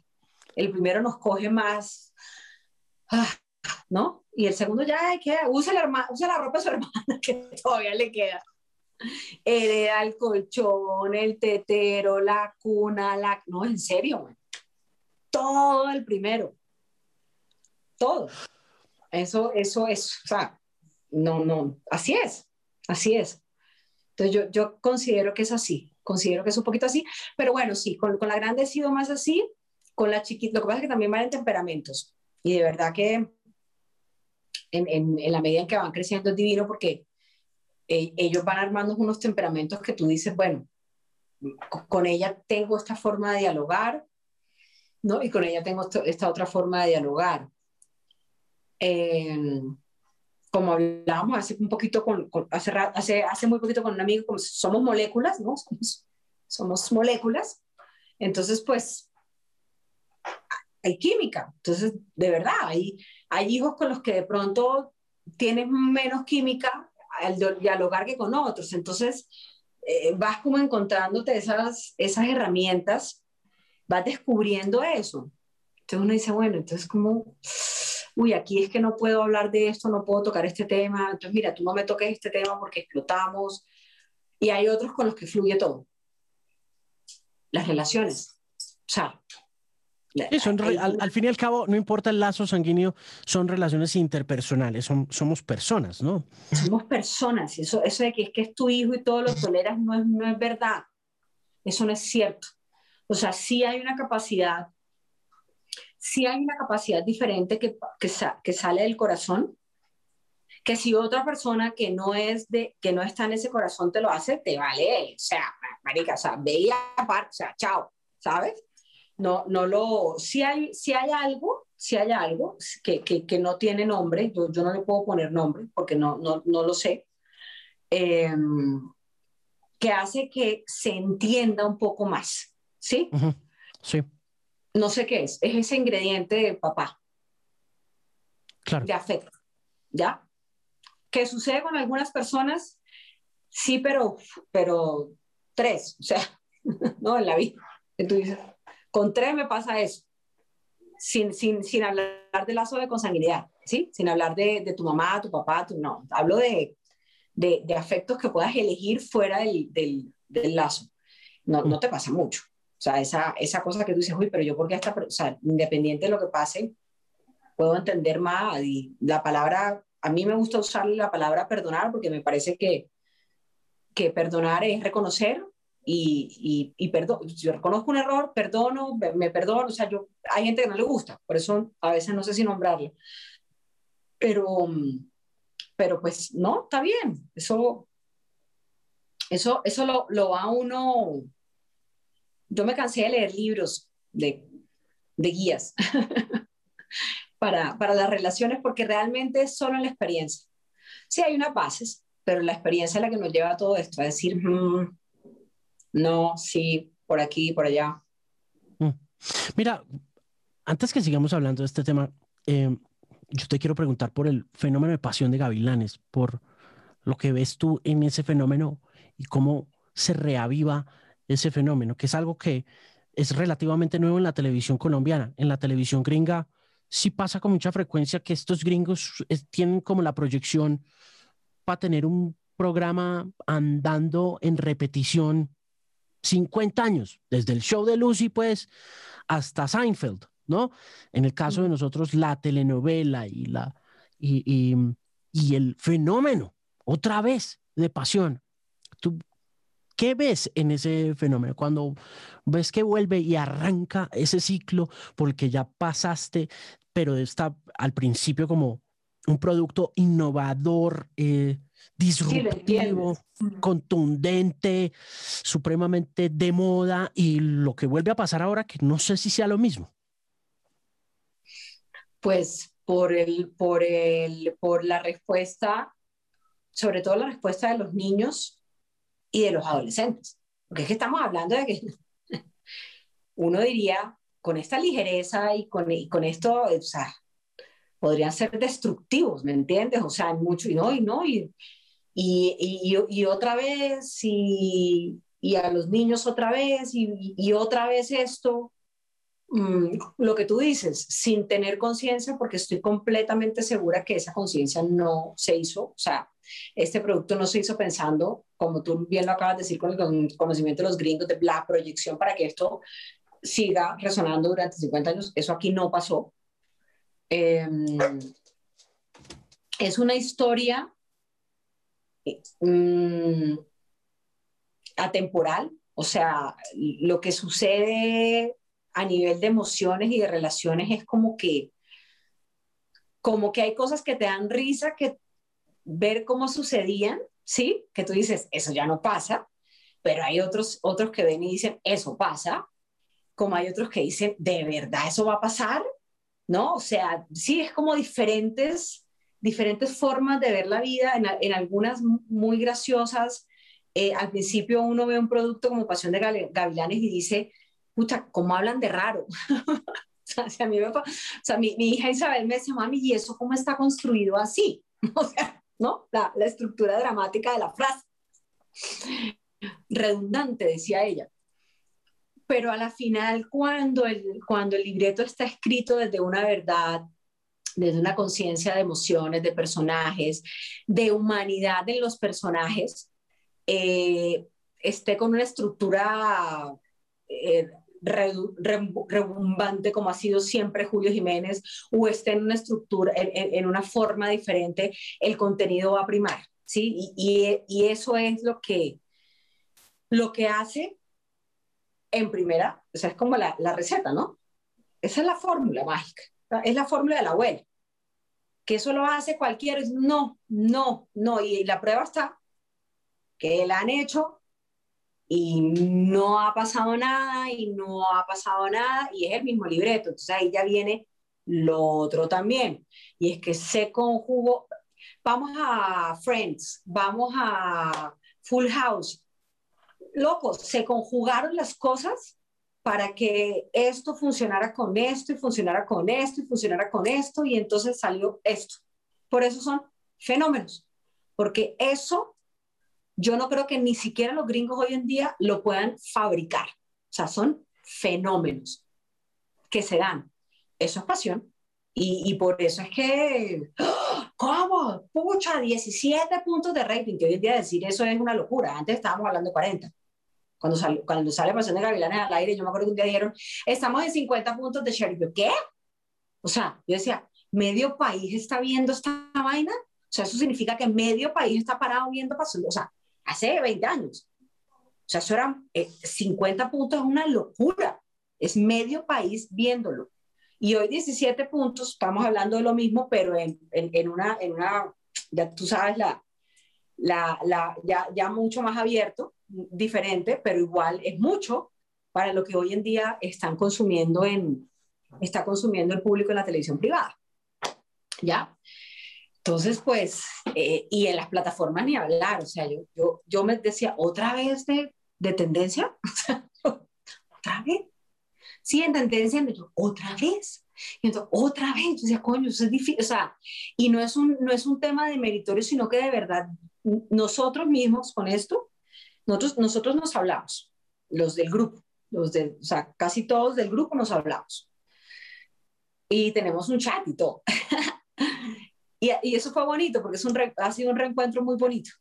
el primero nos coge más, ah, ¿no? Y el segundo ya, que usa la, ropa de su *laughs* hermana, que todavía le queda. Hereda el colchón, el tetero, la cuna, la... No, en serio, todo el primero. Todo. Eso, eso es, o sea, no, no, así es, así es. Entonces yo, yo considero que es así, considero que es un poquito así, pero bueno, sí, con, con la grande he sido más así, con la chiquita, lo que pasa es que también van en temperamentos y de verdad que en, en, en la medida en que van creciendo es divino porque eh, ellos van armando unos temperamentos que tú dices, bueno, con ella tengo esta forma de dialogar, ¿no? Y con ella tengo esta otra forma de dialogar. Eh, como hablábamos hace un poquito con, hace, hace, hace, muy poquito con un amigo, como somos moléculas, ¿no? Somos, somos moléculas. Entonces, pues, hay química. Entonces, de verdad, hay, hijos con los que de pronto tienes menos química al dialogar que con otros. Entonces, eh, vas como encontrándote esas, esas herramientas, vas descubriendo eso. Entonces uno dice, bueno, entonces como uy, aquí es que no puedo hablar de esto, no puedo tocar este tema, entonces mira, tú no me toques este tema porque explotamos. Y hay otros con los que fluye todo. Las relaciones. O sea,
al, fin y al cabo, no importa el lazo sanguíneo, son relaciones interpersonales, son, somos personas, ¿no?
Somos personas, eso, eso de que es que es tu hijo y todo lo toleras no es, no es verdad, eso no es cierto. O sea, sí hay una capacidad si hay una capacidad diferente que, que, que, sale del corazón, que si otra persona que no es de, que no está en ese corazón te lo hace, te vale, o sea, marica, o sea, veía o sea, chao, ¿sabes? No, no lo, si hay, si hay algo, si hay algo que, que, que no tiene nombre, yo, yo, no le puedo poner nombre porque no, no, no lo sé, em, que hace que se entienda un poco más, ¿sí?
Sí
no sé qué es, es ese ingrediente de papá.
Claro.
De afecto. ¿Ya? ¿Qué sucede con algunas personas? Sí, pero, pero tres, o sea, *laughs* no en la vida. Entonces, con tres me pasa eso. Sin, sin, sin hablar de lazo de consanguinidad, ¿sí? Sin hablar de, tu mamá, tu papá, tu, no. Hablo de, de, afectos que puedas elegir fuera del, del, lazo. No, no, te pasa mucho. O sea, esa, esa cosa que tú dices, uy, pero yo porque sea, independiente de lo que pase, puedo entender más. Y la palabra, a mí me gusta usar la palabra perdonar porque me parece que, que perdonar es reconocer y, y, y perdón. Yo reconozco un error, perdono, me, perdono. O sea, yo, hay gente que no le gusta, por eso a veces no sé si nombrarlo. Pero, pero pues no, está bien. Eso, eso, eso lo, lo va uno yo me cansé de leer libros de, de guías *laughs* para, para, las relaciones porque realmente es solo en la experiencia. Sí, hay unas bases, pero la experiencia es la que nos lleva a todo esto, a decir, mm, no, sí, por aquí, por allá.
Mm. Mira, antes que sigamos hablando de este tema, eh, yo te quiero preguntar por el fenómeno de pasión de gavilanes, por lo que ves tú en ese fenómeno y cómo se reaviva ese fenómeno, que es algo que es relativamente nuevo en la televisión colombiana. En la televisión gringa sí pasa con mucha frecuencia que estos gringos tienen como la proyección para tener un programa andando en repetición 50 años, desde el show de Lucy, pues, hasta Seinfeld, ¿no? En el caso de nosotros, la telenovela y, la, y, y, y el fenómeno, otra vez, de pasión. Tú ¿Qué ves en ese fenómeno? Cuando ves que vuelve y arranca ese ciclo porque ya pasaste, pero está al principio como un producto innovador, eh, disruptivo, contundente, supremamente de moda y lo que vuelve a pasar ahora que no sé si sea lo mismo.
Pues por el, por el, por la respuesta, sobre todo la respuesta de los niños y de los adolescentes. Porque es que estamos hablando de que *laughs* uno diría, con esta ligereza y con, y con esto, o sea, podrían ser destructivos, ¿me entiendes? O sea, mucho, y no, y no, y, y, y, otra vez, y, y, a los niños otra vez, y, y otra vez esto, mm, lo que tú dices, sin tener conciencia, porque estoy completamente segura que esa conciencia no se hizo, o sea, este producto no se hizo pensando, como tú bien lo acabas de decir, con el conocimiento de los gringos, de la proyección para que esto siga resonando durante 50 años. Eso aquí no pasó. Em, es una historia mm, atemporal, o sea, lo que sucede a nivel de emociones y de relaciones es como que como que hay cosas que te dan risa que ver cómo sucedían, ¿sí? Que tú dices, eso ya no pasa, pero hay otros otros que ven y dicen, eso pasa, como hay otros que dicen, ¿de verdad eso va a pasar? ¿No? O sea, sí, es como diferentes, diferentes formas de ver la vida, en, algunas muy graciosas. Eh, al principio uno ve un producto como Pasión de Gavilanes y dice, puta, ¿cómo hablan de raro? *laughs* o sea, mi, mi, hija Isabel me dice, mami, ¿y eso cómo está construido así? *laughs* o sea, ¿no? La, la estructura dramática de la frase. Redundante, decía ella pero a la final cuando el, cuando el libreto está escrito desde una verdad, desde una conciencia de emociones, de personajes, de humanidad en los personajes, eh, esté con una estructura eh, rebumbante como ha sido siempre Julio Jiménez, o esté en una estructura, en, una forma diferente, el contenido va a primar, ¿sí? Y, y, eso es lo que, lo que hace en primera, o sea, es como la, la receta, ¿no? Esa es la fórmula mágica, es la fórmula de la abuela. Que eso lo hace cualquiera, no, no, no, y la prueba está que la han hecho y no ha pasado nada y no ha pasado nada y es el mismo libreto, entonces ahí ya viene lo otro también, y es que se conjugó, vamos a Friends, vamos a Full House, loco, se conjugaron las cosas para que esto funcionara con esto y funcionara con esto y funcionara con esto y entonces salió esto. Por eso son fenómenos, porque eso yo no creo que ni siquiera los gringos hoy en día lo puedan fabricar. O sea, son fenómenos que se dan. Eso es pasión. Y, por eso es que, ¡ah! ¿cómo? Pucha, 17 puntos de rating, que hoy en día decir eso es una locura. Antes estábamos hablando de 40 cuando, sale, cuando sale Pasión de Gavilanes al aire, yo me acuerdo que un día dijeron, estamos en 50 puntos de share. Yo, ¿qué? O sea, yo decía, ¿medio país está viendo esta vaina? O sea, eso significa que medio país está parado viendo Pasión. O sea, hace 20 años. O sea, eso eran 50 eh, puntos, es una locura. Es medio país viéndolo. Y hoy 17 puntos, estamos hablando de lo mismo, pero en, en, en una, en una, ya tú sabes, la, la, la, ya, ya mucho más abierto diferente, pero igual es mucho para lo que hoy en día están consumiendo en, está consumiendo el público en la televisión privada. ¿Ya? Entonces, pues, eh, y en las plataformas ni hablar, o sea, yo, yo, yo me decía, ¿otra vez de, de tendencia? *laughs* ¿Otra vez? Sí, en tendencia, ¿otra vez? Y entonces, otra vez, yo decía, coño, eso es difícil, o sea, y no es un, no es un tema de meritorio, sino que de verdad nosotros mismos con esto nosotros, nosotros nos hablamos, los del grupo, los de, o sea, casi todos del grupo nos hablamos. Y tenemos un chat y todo. *laughs* y, y, eso fue bonito porque es un ha sido un reencuentro muy bonito.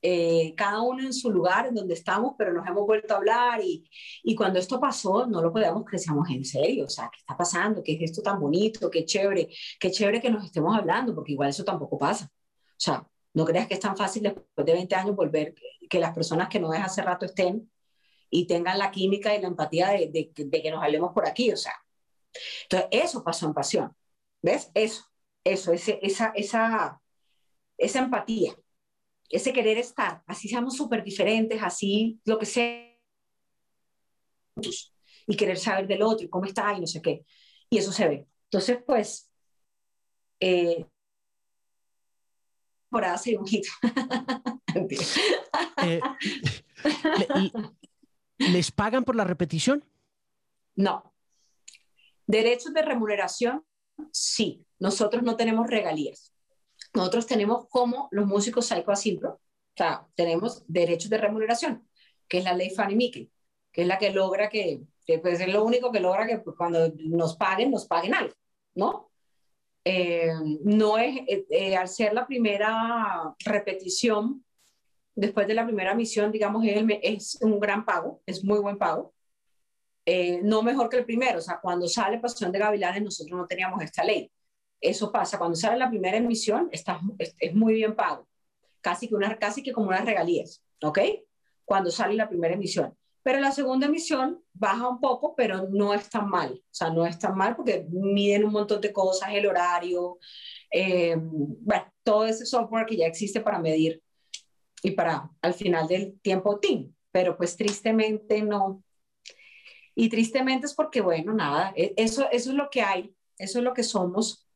Eh, cada uno en su lugar, en donde estamos, pero nos hemos vuelto a hablar y, y cuando esto pasó no lo podíamos crecer en serio, o sea, ¿qué está pasando? ¿Qué es esto tan bonito? Qué chévere, qué chévere que nos estemos hablando, porque igual eso tampoco pasa. O sea, no creas que es tan fácil después de 20 años volver, que las personas que no es hace rato estén y tengan la química y la empatía de, de, que nos hablemos por aquí, o sea. Entonces, eso pasó en pasión, ¿ves? Eso, eso, ese, esa, esa, esa empatía, ese querer estar, así seamos súper diferentes, así lo que sea, y querer saber del otro y cómo está y no sé qué. Y eso se ve. Entonces, pues, eh, por hacer un hit.
eh, ¿Les pagan por la repetición?
No. Derechos de remuneración, sí. Nosotros no tenemos regalías. Nosotros tenemos como los músicos Psycho Asimpro, o sea, tenemos derechos de remuneración, que es la ley Fanny Mickey, que es la que logra que, que pues es lo único que logra que pues, cuando nos paguen, nos paguen algo, ¿no? Eh, no es, eh, eh, al ser la primera repetición, después de la primera misión, digamos, es, es un gran pago, es muy buen pago. No mejor que el primero, o sea, cuando sale Pasión de Gavilanes nosotros no teníamos esta ley. Eso pasa, cuando sale la primera emisión está, es, es, muy bien pago, casi que, una, casi que como unas regalías, ¿ok? Cuando sale la primera emisión. Pero la segunda emisión baja un poco, pero no es tan mal, o sea, no es tan mal porque miden un montón de cosas, el horario, eh, bueno, todo ese software que ya existe para medir y para al final del tiempo team, pero pues tristemente no. Y tristemente es porque, bueno, nada, e, eso, eso es lo que hay, eso es lo que somos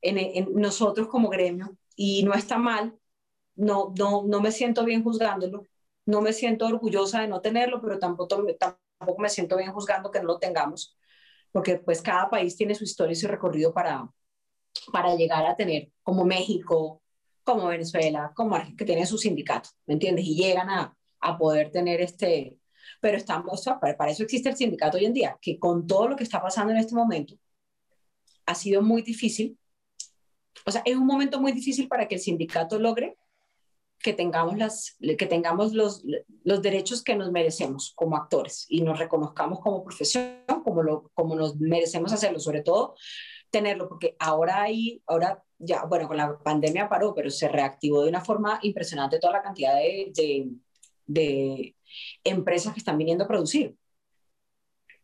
en, en nosotros como gremio y no está mal, no, no, no me siento bien juzgándolo, no me siento orgullosa de no tenerlo, pero tampoco, tampoco me siento bien juzgando que no lo tengamos, porque pues cada país tiene su historia y su recorrido para, para llegar a tener, como México, como Venezuela, como que tienen su sindicato, ¿me entiendes? Y llegan a, a poder tener este, pero estamos, para eso existe el sindicato hoy en día, que con todo lo que está pasando en este momento, ha sido muy difícil, o sea, es un momento muy difícil para que el sindicato logre que tengamos, las, que tengamos los, los derechos que nos merecemos como actores y nos reconozcamos como profesión, como, lo, como nos merecemos hacerlo, sobre todo tenerlo, porque ahora hay, ahora ya, bueno, con la pandemia paró, pero se reactivó de una forma impresionante toda la cantidad de, de, de empresas que están viniendo a producir.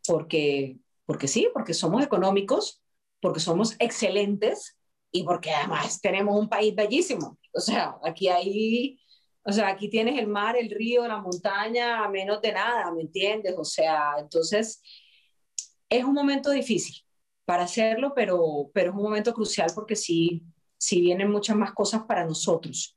Porque, porque sí, porque somos económicos, porque somos excelentes y porque además tenemos un país bellísimo. O sea, aquí hay, o sea, aquí tienes el mar, el río, la montaña, menos de nada, ¿me entiendes? O sea, entonces es un momento difícil para hacerlo, pero, pero es un momento crucial porque sí, sí vienen muchas más cosas para nosotros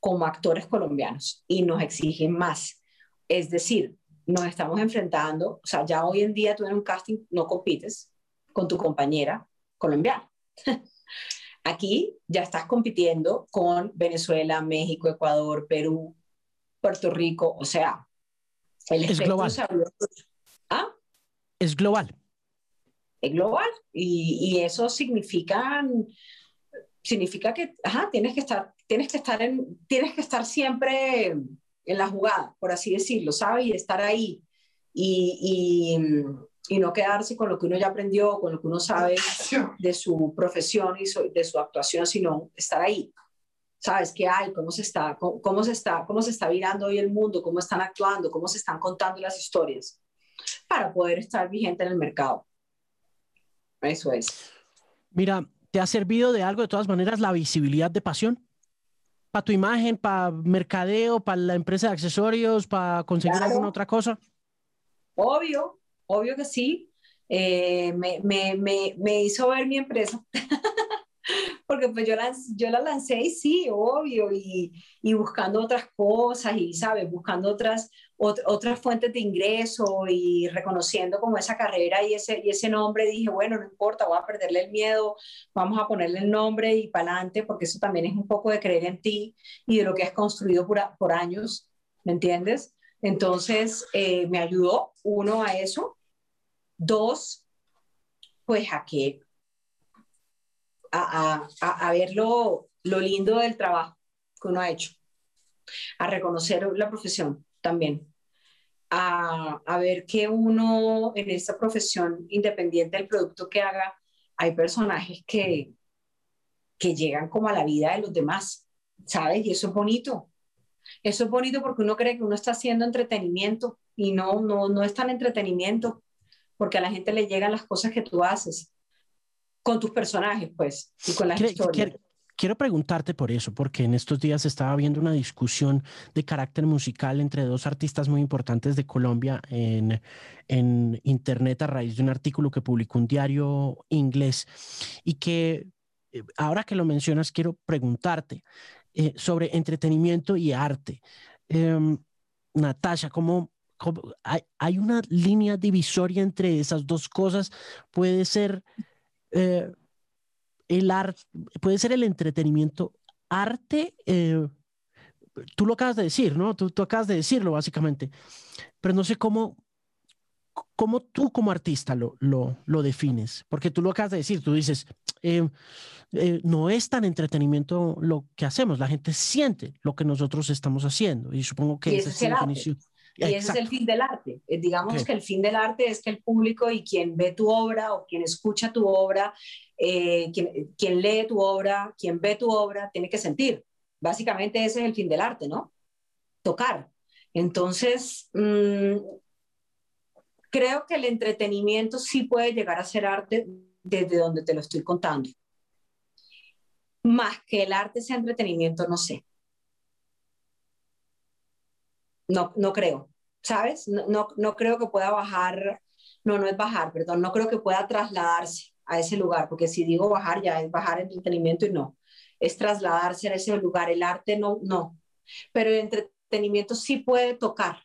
como actores colombianos y nos exigen más. Es decir, nos estamos enfrentando, o sea, ya hoy en día tú en un casting no compites con tu compañera colombiana. *laughs* Aquí ya estás compitiendo con Venezuela, México, Ecuador, Perú, Puerto Rico, o sea,
el es global.
¿Ah?
Es global.
Es global y, y eso significa significa que ajá, tienes que estar tienes que estar en tienes que estar siempre en la jugada, por así decirlo, ¿sabes? Y estar ahí y, y, y, no quedarse con lo que uno ya aprendió, con lo que uno sabe de su profesión y de su actuación, sino estar ahí. ¿Sabes qué hay? ¿Cómo se está? Cómo, cómo, se está? ¿Cómo se está virando hoy el mundo? ¿Cómo están actuando? ¿Cómo se están contando las historias? Para poder estar vigente en el mercado. Eso es.
Mira, ¿te ha servido de algo de todas maneras la visibilidad de pasión? ¿Para tu imagen, para mercadeo, para la empresa de accesorios, para conseguir claro. alguna otra cosa?
Obvio, obvio que sí. Eh, me, me, me, me, hizo ver mi empresa. *laughs* Porque pues yo la, yo la lancé y sí, obvio, y, y buscando otras cosas y, ¿sabes? Buscando otras, ot otras fuentes de ingreso y reconociendo como esa carrera y ese, y ese nombre, dije, bueno, no importa, voy a perderle el miedo, vamos a ponerle el nombre y para adelante, porque eso también es un poco de creer en ti y de lo que has construido por, por años, ¿me entiendes? Entonces, eh, me ayudó, uno, a eso. Dos, pues a que, a, a, a ver lo, lo lindo del trabajo que uno ha hecho, a reconocer la profesión también, a, a, ver que uno en esta profesión, independiente del producto que haga, hay personajes que, que llegan como a la vida de los demás, ¿sabes? Y eso es bonito. Eso es bonito porque uno cree que uno está haciendo entretenimiento y no, no, no es tan entretenimiento, porque a la gente le llegan las cosas que tú haces con tus personajes, pues, y con las historias.
Quiero preguntarte por eso, porque en estos días estaba viendo una discusión de carácter musical entre dos artistas muy importantes de Colombia en, en Internet a raíz de un artículo que publicó un diario inglés y que eh, ahora que lo mencionas quiero preguntarte eh, sobre entretenimiento y arte. Em, Natasha, ¿cómo, hay, hay, una línea divisoria entre esas dos cosas? ¿Puede ser... Eh, el arte, puede ser el entretenimiento arte, eh, tú lo acabas de decir, ¿no? Tú, tú, acabas de decirlo básicamente, pero no sé cómo, cómo tú como artista lo, lo, lo defines, porque tú lo acabas de decir, tú dices, eh, eh, no es tan entretenimiento lo que hacemos, la gente siente lo que nosotros estamos haciendo y supongo que esa es la definición.
Y ese es el fin del arte. Digamos que el fin del arte es que el público y quien ve tu obra o quien escucha tu obra eh, quien, lee tu obra, quien ve tu obra, tiene que sentir. Básicamente ese es el fin del arte, ¿no? Tocar. Entonces, mm, creo que el entretenimiento sí puede llegar a ser arte desde donde te lo estoy contando. Más que el arte sea entretenimiento, no sé. No, no creo, ¿sabes? No, no, no creo que pueda bajar, no, no es bajar, perdón, no creo que pueda trasladarse a ese lugar, porque si digo bajar ya es bajar entretenimiento y no, es trasladarse a ese lugar, el arte no, no, pero el entretenimiento sí puede tocar,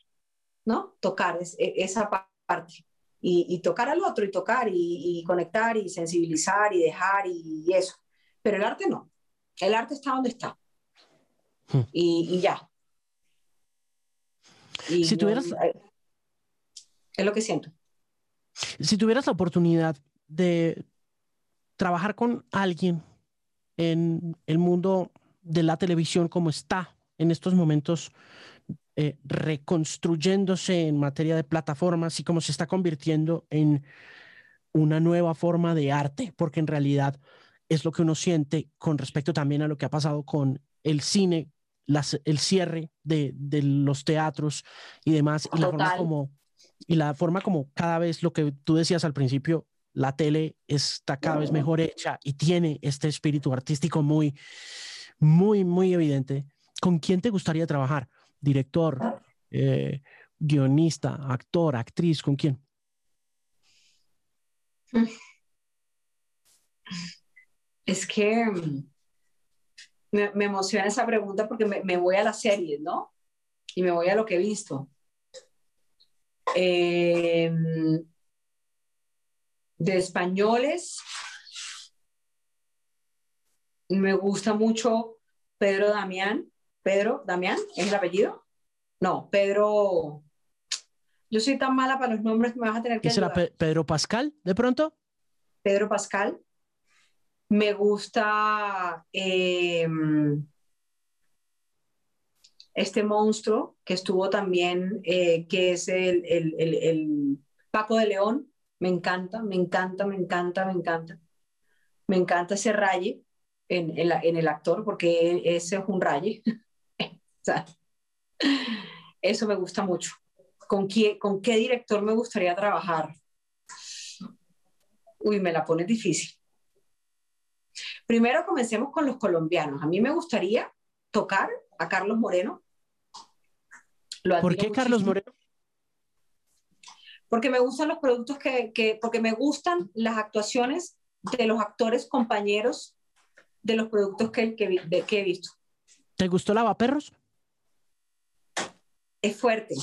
¿no? Tocar es, e, esa parte. Y, tocar al otro y tocar y, conectar y sensibilizar y dejar y, eso. Pero el arte no. El arte está donde está. Hmm. Y, ya.
Si tuvieras...
Eh, es lo que siento.
Si tuvieras la oportunidad de trabajar con alguien en el mundo de la televisión como está en estos momentos eh, reconstruyéndose en materia de plataformas y cómo se está convirtiendo en una nueva forma de arte, porque en realidad es lo que uno siente con respecto también a lo que ha pasado con el cine, el cierre de, de, los teatros y demás, y la forma como y la forma como cada vez lo que tú decías al principio, la tele está cada vez mejor hecha y tiene este espíritu artístico muy, muy, muy evidente. ¿Con quién te gustaría trabajar? ¿Director, eh, guionista, actor, actriz? ¿Con quién?
Es que me, emociona esa pregunta porque me, voy a la serie, ¿no? Y me voy a lo que he visto. Eh, de españoles, me gusta mucho Pedro Damián. Pedro Damián, ¿es el apellido? No, Pedro. Yo soy tan mala para los nombres que me vas a tener que
¿Será Pedro Pascal, de pronto?
Pedro Pascal. Me gusta em, este monstruo que estuvo también, eh, que es el, el Paco de León, me encanta, me encanta, me encanta, me encanta. Me encanta ese raye en, en, el actor porque ese es un raye. *laughs* eso me gusta mucho. ¿Con qué, ¿Con qué director me gustaría trabajar? Uy, me la pone difícil. Primero comencemos con los colombianos. A mí me gustaría tocar a Carlos Moreno.
¿Por qué Carlos Moreno?
porque me gustan los productos que, porque me gustan las actuaciones de los actores compañeros de los productos que, que, he visto.
¿Te gustó Lavaperros?
Es fuerte.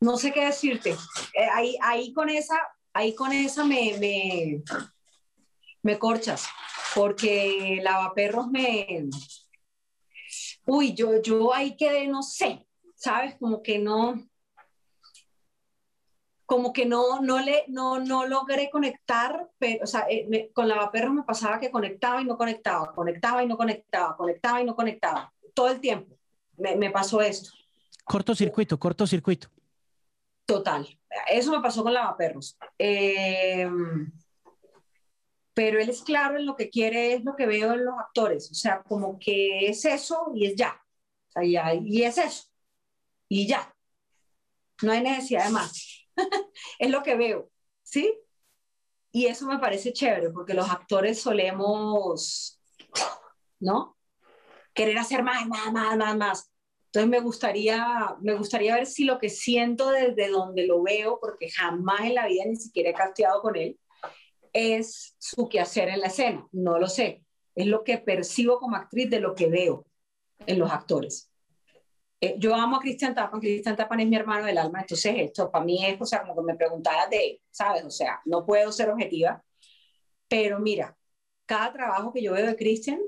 No sé qué decirte. Eh, ahí, ahí con esa, ahí con esa me, me, me corchas, porque Lavaperros me... Uy, yo, yo ahí quedé, no sé, ¿sabes? Como que no, como que no, no, le, no, no logré conectar, pero, o sea, eh, con la perro me pasaba que conectaba y no conectaba, conectaba y no conectaba, conectaba y no conectaba, todo el tiempo me, me pasó esto.
Cortocircuito, cortocircuito.
Total, eso me pasó con lavaperros. Eh, pero él es claro en lo que quiere, es lo que veo en los actores, o sea, como que es eso y es ya, o sea, ya y es eso, y ya, no hay necesidad de más. *laughs* es lo que veo, ¿sí? y eso me parece chévere, porque los actores solemos, ¿no? Querer hacer más, más, más, más, más. Entonces me gustaría, me gustaría ver si lo que siento desde donde lo veo, porque jamás en la vida ni siquiera he casteado con él, es su quehacer en la escena. No lo sé. Es lo que percibo como actriz de lo que veo en los actores. Eh, yo amo a Cristian Tapan, Cristian Tapan es mi hermano del alma, entonces esto para mí es, o como que me preguntaras de, ¿sabes? O sea, no puedo ser objetiva, pero mira, cada trabajo que yo veo de Cristian,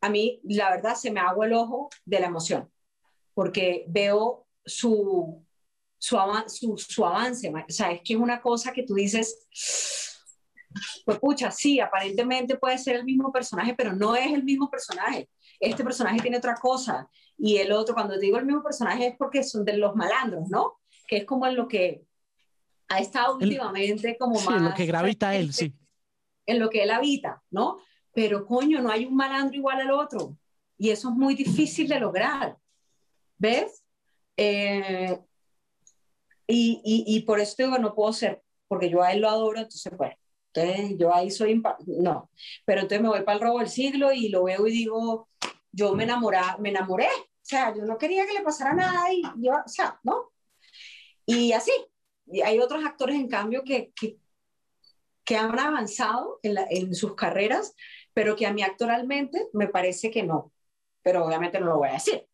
a mí la verdad se me hago el ojo de la emoción, porque veo su, su, su, su avance, o sea, es que es una cosa que tú dices, pues pucha, sí, aparentemente puede ser el mismo personaje, pero no es el mismo personaje. Este personaje tiene otra cosa. Y el otro, cuando digo el mismo personaje, es porque son de los malandros, ¿no? Que es como en lo que ha estado últimamente como más...
en lo que gravita él, sí.
En lo que él habita, ¿no? Pero coño, no hay un malandro igual al otro. Y eso es muy difícil de lograr. ¿Ves? Eh, y, y, y, por eso digo, no puedo ser, porque yo a él lo adoro, entonces, pues, entonces, yo ahí soy, no, pero entonces me voy para el robo del siglo y lo veo y digo, yo me enamoré, me enamoré, o sea, yo no quería que le pasara nada y yo, o sea, ¿no? Y así, y hay otros actores en cambio que, que, que han avanzado en, en sus carreras, pero que a mí actualmente me parece que no, pero obviamente no lo voy a decir.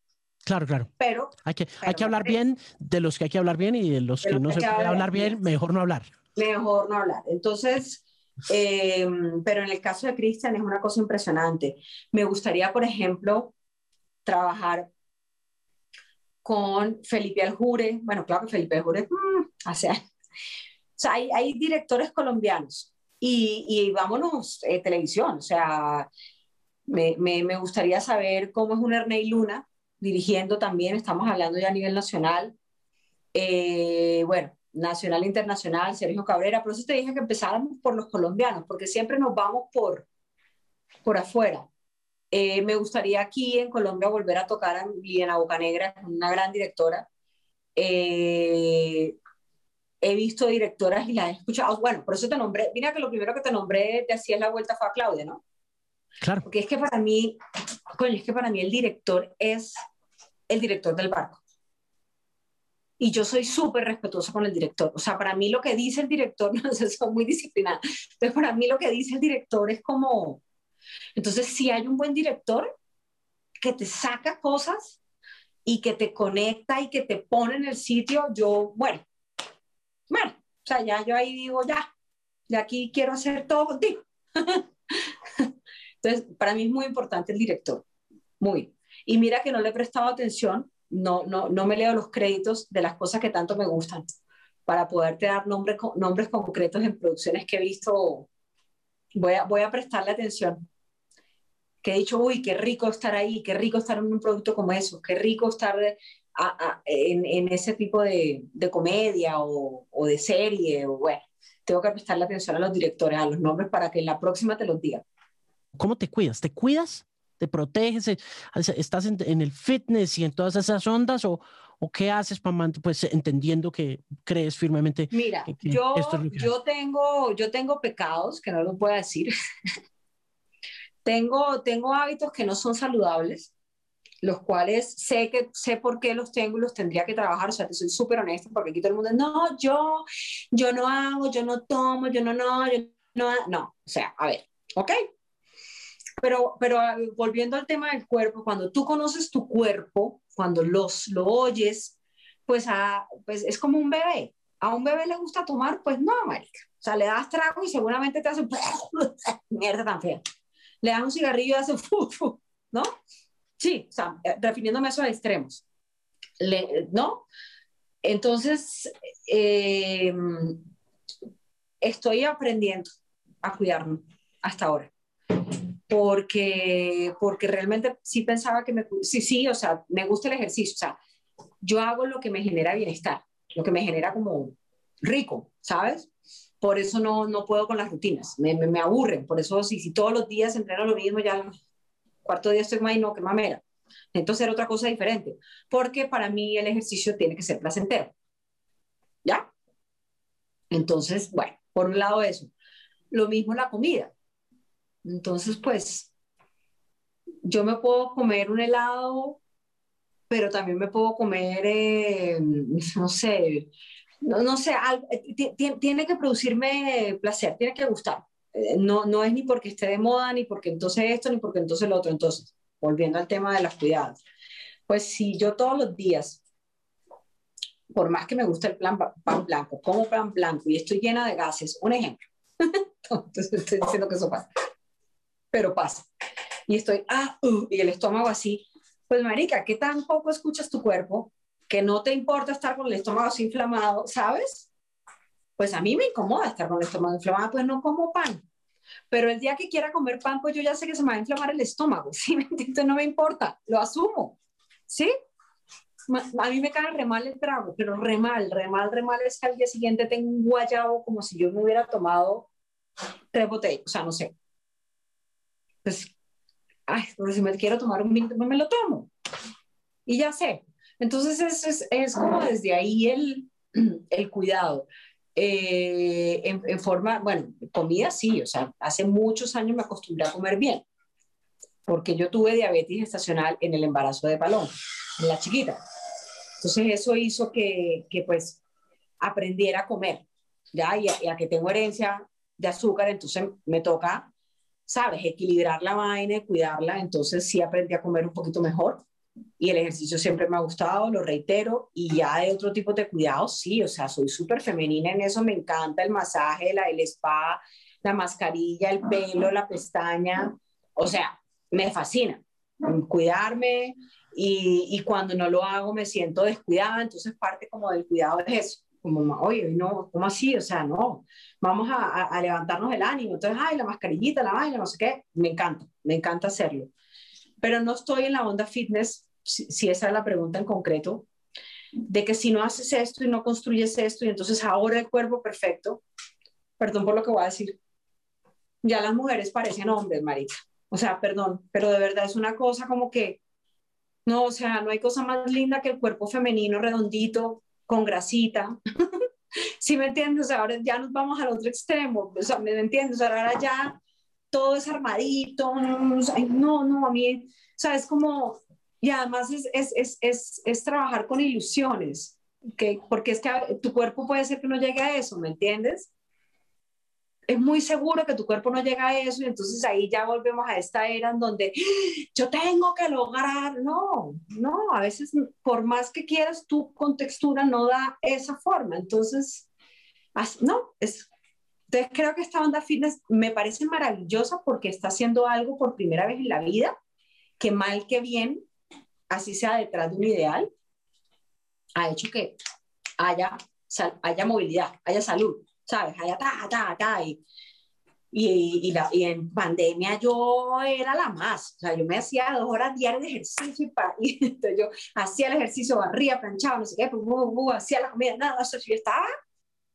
Claro, claro.
Pero
hay que, hay que hablar bien de los que hay que hablar bien y de los que no se puede hablar bien, mejor no hablar.
Mejor no hablar. Entonces, eh, pero en el caso de Cristian es una cosa impresionante. Me gustaría, por ejemplo, trabajar con Felipe Aljure. Bueno, claro que Felipe Aljure, mm, o sea, hay, hay, directores colombianos y, y vámonos, eh, televisión, o sea, me, me, me, gustaría saber cómo es un Ernei Luna dirigiendo también, estamos hablando ya a nivel nacional. Eh, bueno, nacional e internacional, Sergio Cabrera, por eso te dije que empezáramos por los colombianos, porque siempre nos vamos por, por afuera. Eh, me gustaría aquí en Colombia volver a tocar a Liliana Bocanegra, una gran directora. Eh, he visto directoras y las he escuchado. Bueno, por eso te nombré. Mira que lo primero que te nombré te hacía la vuelta fue a Claudia, ¿no?
Claro.
Porque es que para mí, coño, es que para mí el director es el director del barco y yo soy súper respetuosa con el director. O sea, para mí lo que dice el director, *laughs* no sé, son muy disciplinados. Entonces, para mí lo que dice el director es como, entonces, si hay un buen director que te saca cosas y que te conecta y que te pone en el sitio, yo, bueno, bueno, o sea, ya yo ahí digo, ya, de aquí quiero hacer todo contigo. *laughs* Entonces, para mí es muy importante el director, muy. Y mira que no le he prestado atención no, no, no me leo los créditos de las cosas que tanto me gustan para poderte dar nombres, nombres concretos en producciones que he visto. Voy a, voy a prestarle atención. Que he dicho, uy, qué rico estar ahí, qué rico estar en un producto como eso, qué rico estar en, en, ese tipo de, de comedia o, o, de serie. O, bueno, tengo que prestarle atención a los directores, a los nombres para que en la próxima te los diga.
¿Cómo te cuidas? ¿Te cuidas? Te proteges, eh, estás en, el fitness y en todas esas ondas o, o qué haces para pues entendiendo que crees firmemente
mira yo yo tengo yo tengo pecados que no los puedo decir *laughs* tengo tengo hábitos que no son saludables los cuales sé que sé por qué los tengo y los tendría que trabajar, o sea, te soy súper honesta porque aquí todo el mundo, no, yo, yo no hago, yo no tomo, yo no, no, yo no, no, o sea, a ver, ¿ok? Pero, pero ah, volviendo al tema del cuerpo, cuando tú conoces tu cuerpo, cuando los, lo oyes, pues, a, ah, pues es como un bebé. A un bebé le gusta tomar, pues no, marica. O sea, le das trago y seguramente te hace *laughs* mierda tan fea. Le das un cigarrillo y hace ¿no? Sí, o sea, eh, refiriéndome a esos extremos. Le, ¿No? Entonces, eh, estoy aprendiendo a cuidarme hasta ahora porque, porque realmente sí pensaba que me, sí, sí, o sea, me gusta el ejercicio, o sea, yo hago lo que me genera bienestar, lo que me genera como rico, ¿sabes? Por eso no, no puedo con las rutinas, me, me, aburren, por eso si, si todos los días entreno lo mismo, ya el cuarto día estoy más y no, que mamera. Entonces hacer otra cosa diferente, porque para mí el ejercicio tiene que ser placentero. ¿Ya? Entonces, bueno, Por un lado eso. Lo mismo la comida. Entonces, pues, yo me puedo comer un helado, pero también me puedo comer, eh, *laughs* no sé, no, sé, eh, tiene que producirme placer, tiene que gustar. Eh, no, no es ni porque esté de moda, ni porque entonces esto, ni porque entonces lo otro. Entonces, volviendo al tema de las cuidadas, pues si yo todos los días, por más que me guste el plan, pan blanco, como pan blanco y estoy llena de gases, un ejemplo, *laughs* entonces estoy diciendo que eso pasa, pero pasa, y estoy, ah, uh, y el estómago así, pues marica, ¿qué tan poco escuchas tu cuerpo que no te importa estar con el estómago así inflamado, ¿sabes? Pues a mí me incomoda estar con el estómago inflamado, pues no como pan. Pero el día que quiera comer pan, pues yo ya sé que se me va a inflamar el estómago, *laughs* ¿sí? Entonces no me importa, lo asumo, ¿sí? A mí me cae re mal el trago, pero re mal, re mal, re mal es que al día siguiente tengo un guayabo como si yo me hubiera tomado tres botellas, o sea, no sé. Pues, ay, pero si me quiero tomar un vino, pues me lo tomo. Y ya sé. Entonces es, es, es como desde ahí el, *clears throat* el cuidado. Eh, en, forma, bueno, comida sí, o sea, hace muchos años me acostumbré a comer bien, porque yo tuve diabetes gestacional en el embarazo de Palón, en la chiquita. Entonces eso hizo que, que pues aprendiera a comer, ya, y a, que tengo herencia de azúcar, entonces me toca, sabes, equilibrar la vaina, cuidarla, entonces sí aprendí a comer un poquito mejor. Y el ejercicio siempre me ha gustado, lo reitero, y ya de otro tipo de cuidados, sí, o sea, soy súper femenina en eso, me encanta el masaje, la, el spa, la mascarilla, el pelo, la pestaña, o sea, me fascina cuidarme y, y cuando no lo hago me siento descuidada, entonces parte como del cuidado es eso, como, oye, no, ¿cómo así? O sea, no, vamos a, a levantarnos el ánimo, entonces, ay, la mascarillita, la vaina, no sé qué, me encanta, me encanta hacerlo pero no estoy en la onda fitness si, esa es la pregunta en concreto, de que si no haces esto y no construyes esto y entonces ahora el cuerpo perfecto, perdón por lo que voy a decir, ya las mujeres parecen hombres, marica. O sea, perdón, pero de verdad es una cosa como que, no, o sea, no hay cosa más linda que el cuerpo femenino redondito, con grasita. *laughs* ¿Sí me entiendes? ahora ya nos vamos al otro extremo. O sea, ¿me entiendes? ahora ya todo es armadito. No, no, a mí, o sea, es como, y además es, es, es, es, trabajar con ilusiones, que, porque es que tu cuerpo puede ser que no llegue a eso, ¿me entiendes? Es muy seguro que tu cuerpo no llega a eso y entonces ahí ya volvemos a esta era en donde yo tengo que lograr, no, no, a veces por más que quieras, tu contextura no da esa forma, entonces, no, es, entonces creo que esta onda fitness me parece maravillosa porque está haciendo algo por primera vez en la vida, que mal que bien así sea detrás de un ideal, ha hecho que haya, haya movilidad, haya salud, ¿sabes? Haya ta, ta, ta. Y, y, la, y, en pandemia yo era la más, o sea, yo me hacía dos horas diarias de ejercicio y, para, *laughs* y entonces yo hacía el ejercicio, barría, planchaba, no sé qué, pues, hacía la comida, nada, eso yo estaba,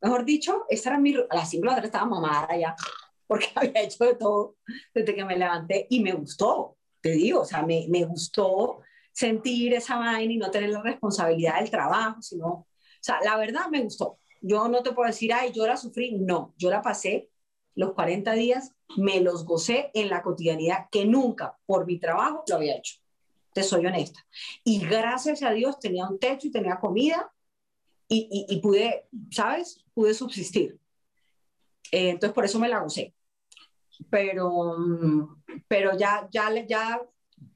mejor dicho, esa era mi, a las 5 de la estaba mamada ya, *laughs* porque había hecho de todo desde que me levanté y me gustó, te digo, o sea, me, me gustó sentir esa vaina y no tener la responsabilidad del trabajo, sino, o sea, la verdad me gustó. Yo no te puedo decir, ay, yo la sufrí, no, yo la pasé los 40 días, me los gocé en la cotidianidad que nunca por mi trabajo lo había hecho. Te soy honesta. Y gracias a Dios tenía un techo y tenía comida y, y, pude, ¿sabes? Pude subsistir. Eh, entonces por eso me la gocé. Pero, mm, pero ya, ya, ya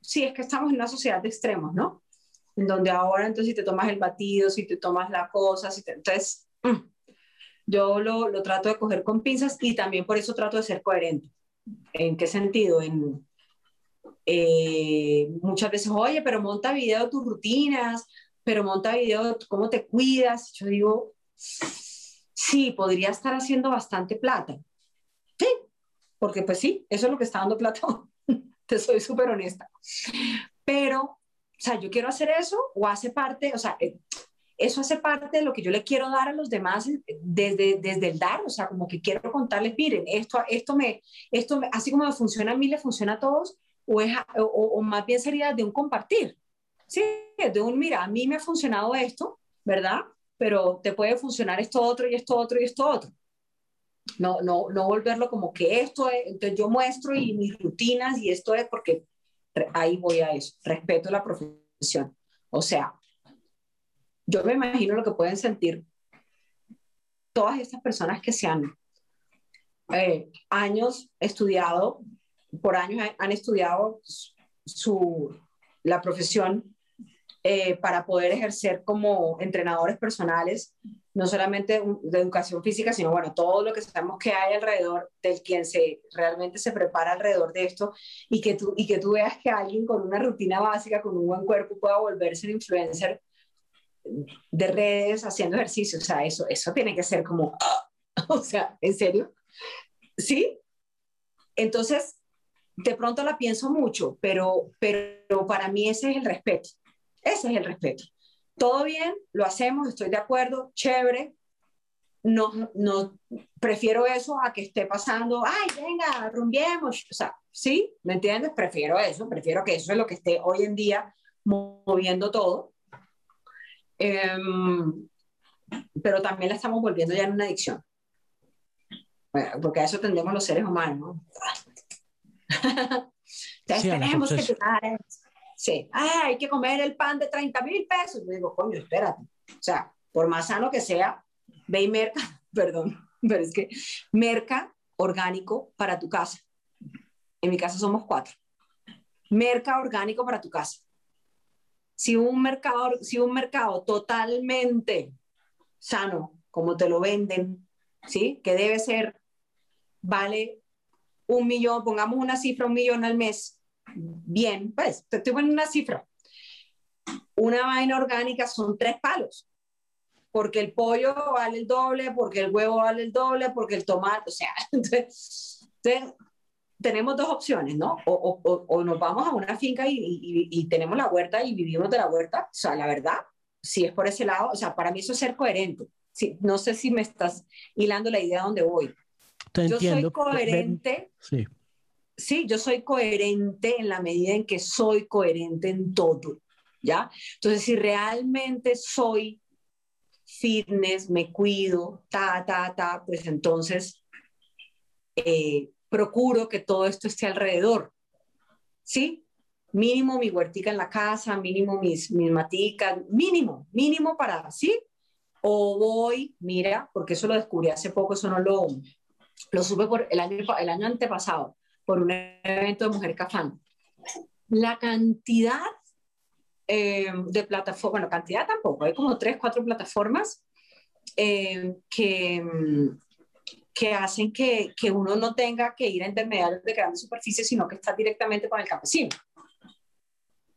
sí, es que estamos en una sociedad de extremos, ¿no? En donde ahora entonces si te tomas el batido, si te tomas la cosa, si te, entonces yo lo, lo, trato de coger con pinzas y también por eso trato de ser coherente. ¿En qué sentido? En, eh, muchas veces, oye, pero monta video de tus rutinas, pero monta video de cómo te cuidas. Yo digo, sí, podría estar haciendo bastante plata. Sí, porque pues sí, eso es lo que está dando plata *laughs* te soy súper honesta. Pero, o sea, yo quiero hacer eso o hace parte, o sea, eh, eso hace parte de lo que yo le quiero dar a los demás eh, desde, desde el dar, o sea, como que quiero contarles, miren, esto, esto, me, esto me, así como me funciona a mí, le funciona a todos, o, es, o, o, más bien sería de un compartir, ¿sí? De un, mira, a mí me ha funcionado esto, ¿verdad? Pero te puede funcionar esto otro y esto otro y esto otro. No, no, no volverlo como que esto es, entonces yo muestro y mis rutinas y esto es porque ahí voy a eso, respeto la profesión. O sea, yo me imagino lo que pueden sentir todas estas personas que se han eh, años estudiado, por años han estudiado su, la profesión eh, para poder ejercer como entrenadores personales, no solamente de educación física, sino bueno, todo lo que sabemos que hay alrededor del quien se realmente se prepara alrededor de esto y que tú, y que tú veas que alguien con una rutina básica, con un buen cuerpo, pueda volverse un influencer de redes haciendo ejercicio. O sea, eso, eso tiene que ser como, *laughs* o sea, ¿en serio? ¿Sí? Entonces, de pronto la pienso mucho, pero, pero para mí ese es el respeto. Ese es el respeto. Todo bien, lo hacemos, estoy de acuerdo, chévere. No, no, prefiero eso a que esté pasando, ay, venga, rumbiemos. O sea, ¿sí? ¿Me entiendes? Prefiero eso, prefiero que eso es lo que esté hoy en día moviendo todo. Em, pero también la estamos volviendo ya en una adicción. porque a eso tendemos los seres humanos, ¿no? *laughs* Entonces tenemos que tomar Sí, hay que comer el pan de 30 mil pesos. Yo digo, coño, espérate. O sea, por más sano que sea, ve y merca, *laughs* perdón, pero es que merca orgánico para tu casa. En mi casa somos cuatro. Merca orgánico para tu casa. Si un mercado, si un mercado totalmente sano, como te lo venden, ¿sí? Que debe ser, vale un millón, pongamos una cifra, un millón al mes, bien, pues, te estoy poniendo una cifra. Una vaina orgánica son tres palos, porque el pollo vale el doble, porque el huevo vale el doble, porque el tomate, o sea, *laughs* entonces, tenemos dos opciones, ¿no? O, o, o, nos vamos a una finca y, y, y, tenemos la huerta y vivimos de la huerta, o sea, la verdad, si es por ese lado, o sea, para mí eso es ser coherente. Sí, no sé si me estás hilando la idea donde voy. yo soy coherente. Sí sí, yo soy coherente en la medida en que soy coherente en todo, ¿ya? Entonces, si realmente soy fitness, me cuido, ta, ta, ta, pues entonces eh, procuro que todo esto esté alrededor, ¿sí? Mínimo mi huertica en la casa, mínimo mis, mis maticas, mínimo, mínimo para, ¿sí? O voy, mira, porque eso lo descubrí hace poco, eso no lo, lo supe por el año, el año antepasado por un evento de Mujer Cafán. La cantidad eh, de plataformas, bueno, cantidad tampoco, hay como tres, cuatro plataformas eh, que, que hacen que, que, uno no tenga que ir a intermediarios de grandes superficies, sino que está directamente con el campesino.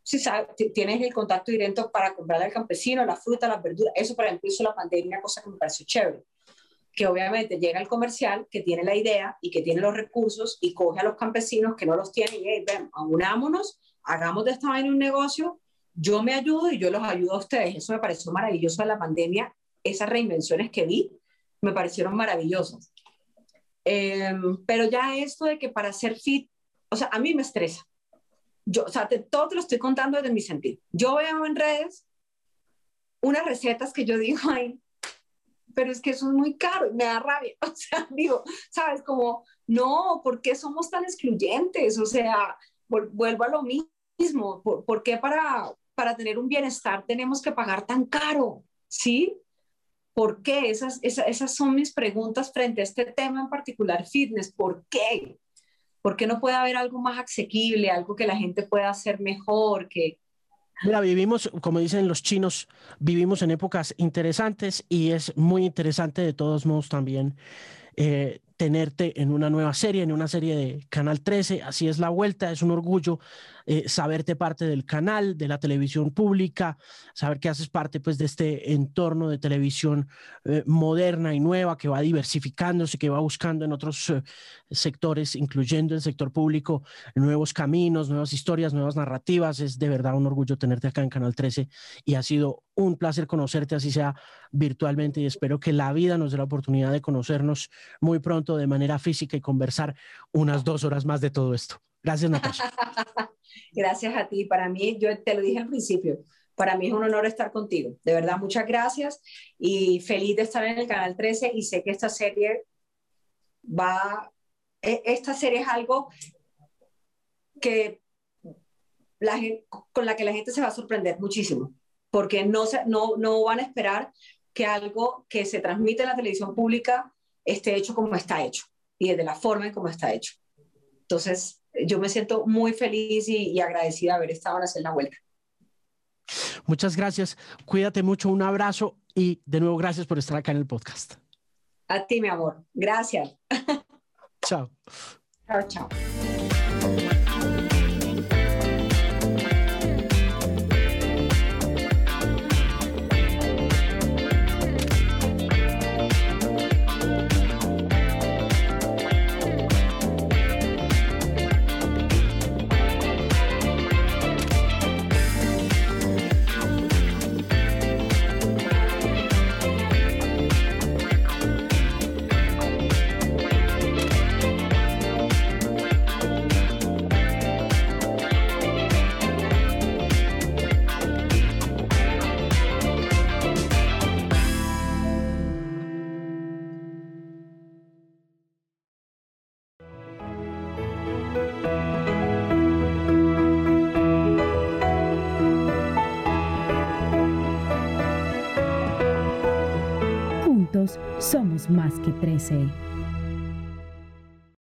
Si sabes, tienes el contacto directo para comprar al campesino, la fruta, las verduras, eso para ejemplo hizo la pandemia, cosa que me pareció chévere que obviamente llega el comercial que tiene la idea y que tiene los recursos y coge a los campesinos que no los tienen y hey, ven, unámonos, hagamos de esta vaina un negocio, yo me ayudo y yo los ayudo a ustedes. Eso me pareció maravilloso de la pandemia, esas reinvenciones que vi me parecieron maravillosas. Em, pero ya esto de que para ser fit, o sea, a mí me estresa. Yo, o sea, todo te lo estoy contando desde mi sentido. Yo veo en redes unas recetas que yo digo, ay, pero es que eso es muy caro, me da rabia, *laughs* o sea, digo, sabes, como, no, ¿por qué somos tan excluyentes? O sea, vuelvo a lo mismo, ¿por, qué para, para tener un bienestar tenemos que pagar tan caro? ¿Sí? ¿Por qué? Esas, esas, esas son mis preguntas frente a este tema en particular, fitness, ¿por qué? ¿Por qué no puede haber algo más asequible, algo que la gente pueda hacer mejor, que,
Mira, vivimos, como dicen los chinos, vivimos en épocas interesantes y es muy interesante de todos modos también eh, tenerte en una nueva serie, en una serie de Canal 13. Así es la vuelta, es un orgullo eh, saberte parte del canal, de la televisión pública, saber que haces parte pues de este entorno de televisión eh, moderna y nueva que va diversificándose, que va buscando en otros eh, sectores, incluyendo el sector público, nuevos caminos, nuevas historias, nuevas narrativas. Es de verdad un orgullo tenerte acá en Canal 13 y ha sido un placer conocerte, así sea virtualmente, y espero que la vida nos dé la oportunidad de conocernos muy pronto de manera física y conversar unas dos horas más de todo esto. Gracias, Natasha. *laughs*
gracias a ti. Para mí, yo te lo dije al principio, para mí es un honor estar contigo. De verdad, muchas gracias y feliz de estar en el Canal 13 y sé que esta serie va, e, esta serie es algo que la con la que la gente se va a sorprender muchísimo, porque no, no, no van a esperar que algo que se transmite en la televisión pública esté hecho como está hecho y de la forma en como está hecho. Entonces, yo me siento muy feliz y, agradecida de haber estado en hacer la vuelta.
Muchas gracias. Cuídate mucho. Un abrazo y de nuevo gracias por estar acá en el podcast.
A ti, mi amor. Gracias.
Chao.
Chao, chao.
Somos más que 13.